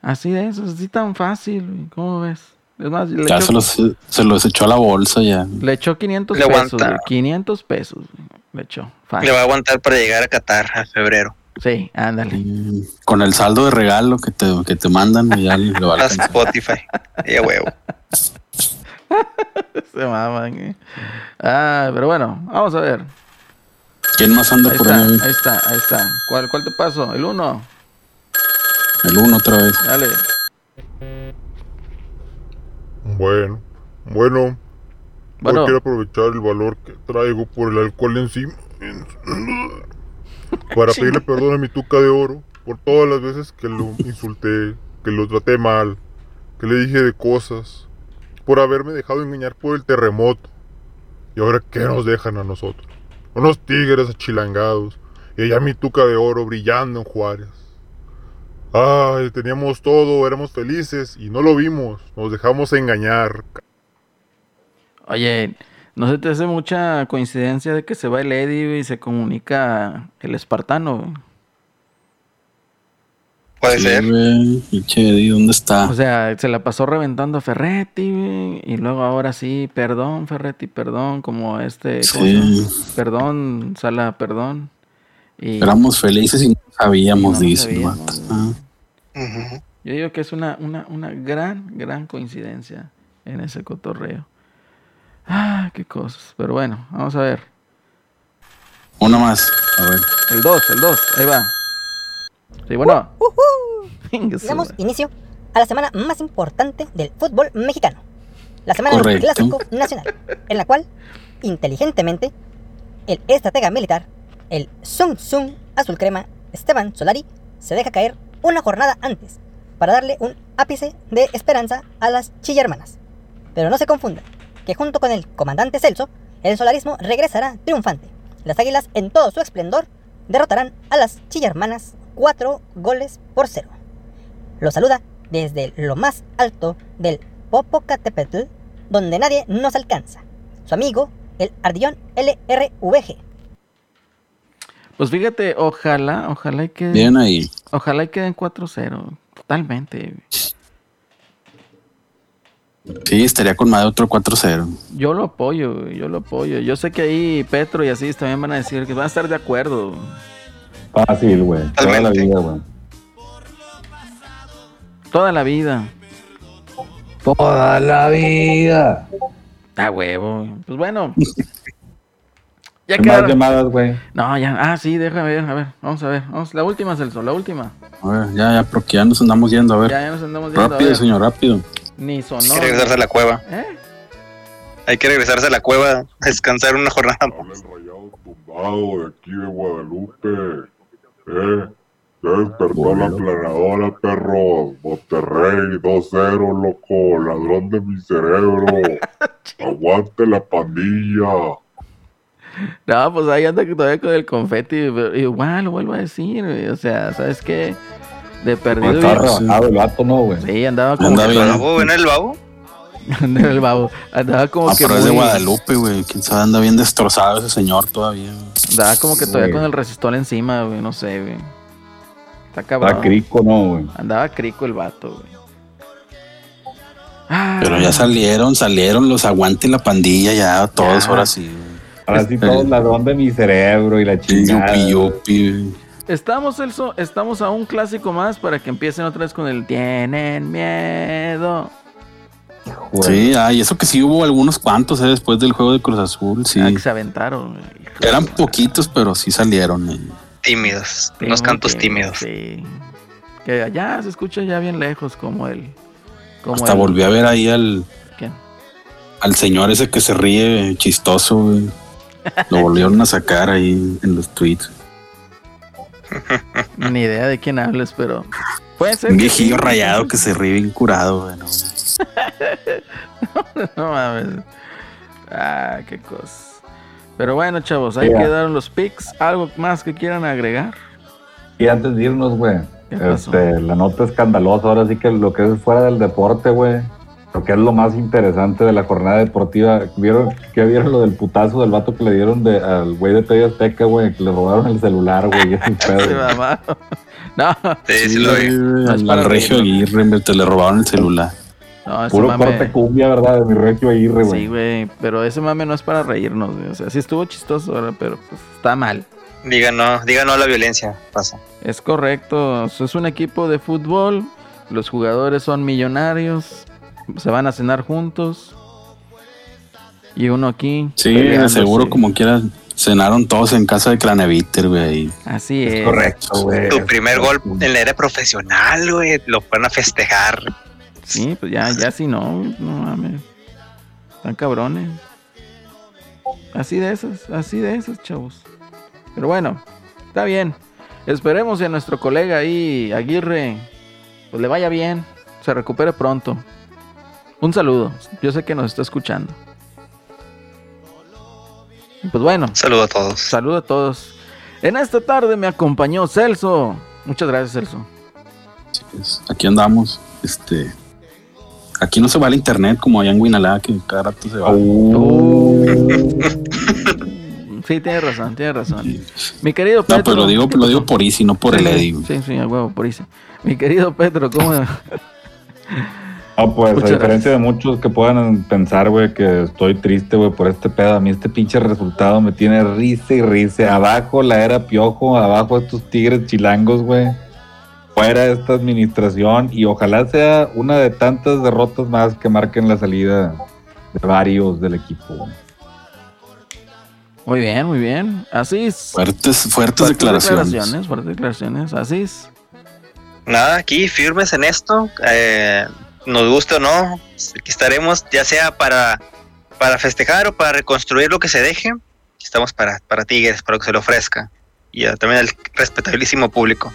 Así de eso, así tan fácil, güey. ¿cómo ves? Es más, le, ya echó, se los, se los echó a la bolsa ya. le echó 500 Le pesos, aguanta. güey, 500 pesos, güey, le echó. Fácil. Le va a aguantar para llegar a Qatar a febrero. Sí, ándale. Y Con el saldo de regalo que te, que te mandan, ya le va a. Spotify. Ya huevo. Se maman, güey. Ah, pero bueno, vamos a ver. ¿Quién más anda Ahí por está, ahí? ahí está, ahí está. ¿Cuál, cuál te paso? El 1. El uno otra vez. Dale. Bueno, bueno, Bueno. Quiero aprovechar el valor que traigo por el alcohol encima. Para pedirle perdón a mi tuca de oro por todas las veces que lo insulté, que lo traté mal, que le dije de cosas, por haberme dejado engañar por el terremoto. Y ahora, ¿qué nos dejan a nosotros? Unos tigres achilangados. Y allá mi tuca de oro brillando en Juárez. Ay, teníamos todo, éramos felices y no lo vimos. Nos dejamos engañar. Oye, ¿no se te hace mucha coincidencia de que se va el Eddie y se comunica el espartano? Puede Sí, ser. Pinche Eddie, ¿dónde está? O sea, se la pasó reventando a Ferretti güey, y luego ahora sí, perdón Ferretti, perdón, como este, ¿cómo se Sí. perdón, Sala, perdón. Y Éramos felices y no sabíamos, Y no dice sabíamos, yo digo que es una, una, una gran, gran coincidencia en ese cotorreo. Ah, qué cosas. Pero bueno, vamos a ver. Uno más. A ver. El 2, el 2, ahí va. Sí, bueno. Su Damos inicio a la semana más importante del fútbol mexicano. La semana del. Clásico Nacional, en la cual, inteligentemente, el estratega militar, el Zum Zum Azul Crema, Esteban Solari, se deja caer una jornada antes para darle un ápice de esperanza a las chillermanas. Pero no se confunda, que junto con el comandante Celso, el solarismo regresará triunfante. Las águilas en todo su esplendor derrotarán a las chillermanas 4 goles por 0. Lo saluda desde lo más alto del Popocatépetl, donde nadie nos alcanza. Su amigo, el Ardillón LRVG. Pues fíjate, ojalá, ojalá y quede, Bien ahí. ojalá y queden 4-0. Totalmente. Sí, estaría con más de otro 4-0. Yo lo apoyo, güey, yo lo apoyo. Yo sé que ahí Petro y así también van a decir que van a estar de acuerdo. Fácil, güey. Toda la vida, güey. Toda la vida. Toda la vida. Ah, huevo. Pues bueno. Ya Hay más quedaron. llamadas, güey. No, ya. Ah, sí, déjame ver. A ver, vamos a ver. Vamos. La última, Celso, la última. A ver, ya, ya, porque ya nos andamos yendo. A ver. Ya, ya nos andamos viendo. a rápido, ver. señor, rápido. Ni sonó. Hay que regresarse a la cueva. ¿Eh? Hay que regresarse a la cueva a descansar una jornada el rayado tumbado de aquí de Guadalupe. Eh, ya despertó la planadora, perro. Monterrey 2-0, loco. Ladrón de mi cerebro. Aguante la pandilla. No, pues ahí anda todavía con el confeti. Igual lo vuelvo a decir. O sea, ¿sabes qué? De perdido. Estaba rebajado el vato, ¿no, güey? Sí, andaba como Anda que. bien. ¿Babo? ¿Ven el babo? Andaba el babo. Andaba como Ah, que. pero es de Guadalupe, güey. Quién sabe, anda bien destrozado ese señor todavía. güey. Andaba como que todavía con el resistor encima, güey. No sé, güey. Está cabrón. Está crico, ¿no, güey? Andaba crico el vato, güey. Ah, Pero ya salieron, salieron los aguante y la pandilla, ya todos Ya. ahora sí. güey. Ahora sí, todo el ladrón de mi cerebro y la chingada. Yupi, yupi. Estamos, Celso, estamos a un clásico más para que empiecen otra vez con el Tienen miedo. Sí, ah, y eso que sí hubo algunos cuantos eh, después del juego de Cruz Azul, sí. Ah, que se aventaron. de Eran poquitos, pero sí salieron. eh. Tímidos. Sí, Unos cantos tímidos, tímidos. Sí. Que allá se escucha ya bien lejos como el. Como Hasta el- volví a ver ahí al, ¿Quién? al señor ese que se ríe eh, chistoso, güey. Lo volvieron a sacar ahí en los tweets. Ni idea de quién hables, pero. Puede ser. Un viejillo sí. rayado que se ríe bien curado, güey. ¿no? no mames. Ah, qué cosa. Pero bueno, chavos, ahí Ya. quedaron los picks. ¿Algo más que quieran agregar? Y antes de irnos, güey, este, la nota escandalosa, ahora sí que lo que es fuera del deporte, güey, lo que es lo más interesante de la jornada deportiva, ¿vieron, ¿qué vieron lo del putazo del vato que le dieron de, al güey de TV Azteca, güey, que le robaron el celular, güey, y ese pedo. No, Sí, sí lo vi. No es al, para Regio. Aguirre te le robaron el celular. no, ese Puro mame- corte cumbia, ¿verdad? De mi regio Aguirre, güey. Sí, güey, pero ese mame no es para reírnos, güey. O sea, sí estuvo chistoso, ¿verdad? pero pues está mal. Diga no, diga no a la violencia, pasa. Es correcto, es un equipo de fútbol, los jugadores son millonarios, se van a cenar juntos. Y uno aquí. Sí, seguro como quiera cenaron todos en casa de Craneviter, güey. Así es. Correcto, güey. Tu primer gol en la era profesional, güey, lo fueron a festejar. Sí, pues ya, ya si no, no mames. Están cabrones. Así de esos, así de esos, chavos. Pero bueno, está bien. Esperemos que a nuestro colega ahí, Aguirre, pues le vaya bien, se recupere pronto. Un saludo, yo sé que nos está escuchando. Pues bueno, Saludo a todos. saludo a todos. En esta tarde me acompañó Celso. Muchas gracias, Celso. Así es. Aquí andamos. Este. Aquí no se va el internet como allá en Guinalá, que cada rato se va. Sí, tiene razón, tiene razón. Mi querido Petro. No, pues lo digo, ¿qué lo digo por Easy, no por el Sí, Eddie. Sí, sí, a huevo, por eso. Mi querido Petro, ¿cómo? Ah, pues Muchas a diferencia de muchos que puedan pensar, güey, que estoy triste, güey, por este pedo, a mí este pinche resultado me tiene risa y risa. Abajo la era piojo, abajo estos tigres chilangos, güey. Fuera esta administración y ojalá sea una de tantas derrotas más que marquen la salida de varios del equipo. güey. Muy bien, muy bien. Así es. Fuertes, fuertes declaraciones. Fuertes declaraciones, así es. Nada, aquí firmes en esto. eh, nos gusta o no, aquí estaremos, ya sea para, para festejar o para reconstruir lo que se deje. Estamos para, para Tigres, para lo que se le ofrezca. Y también al respetabilísimo público.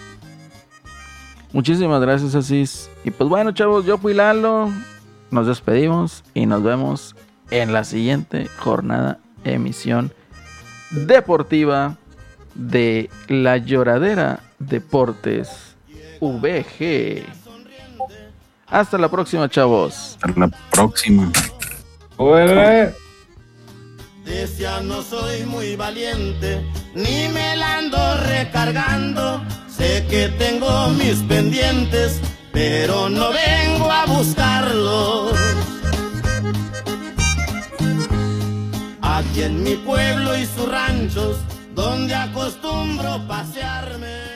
Muchísimas gracias, Asís. Y pues bueno, chavos, yo fui Lalo. Nos despedimos y nos vemos en la siguiente jornada, emisión deportiva de La Lloradera Deportes VG. Hasta la próxima, chavos. Hasta la próxima. Güey. Decía no soy muy valiente, ni me la ando recargando. Sé que tengo mis pendientes, pero no vengo a buscarlos. Aquí en mi pueblo y sus ranchos, donde acostumbro pasearme.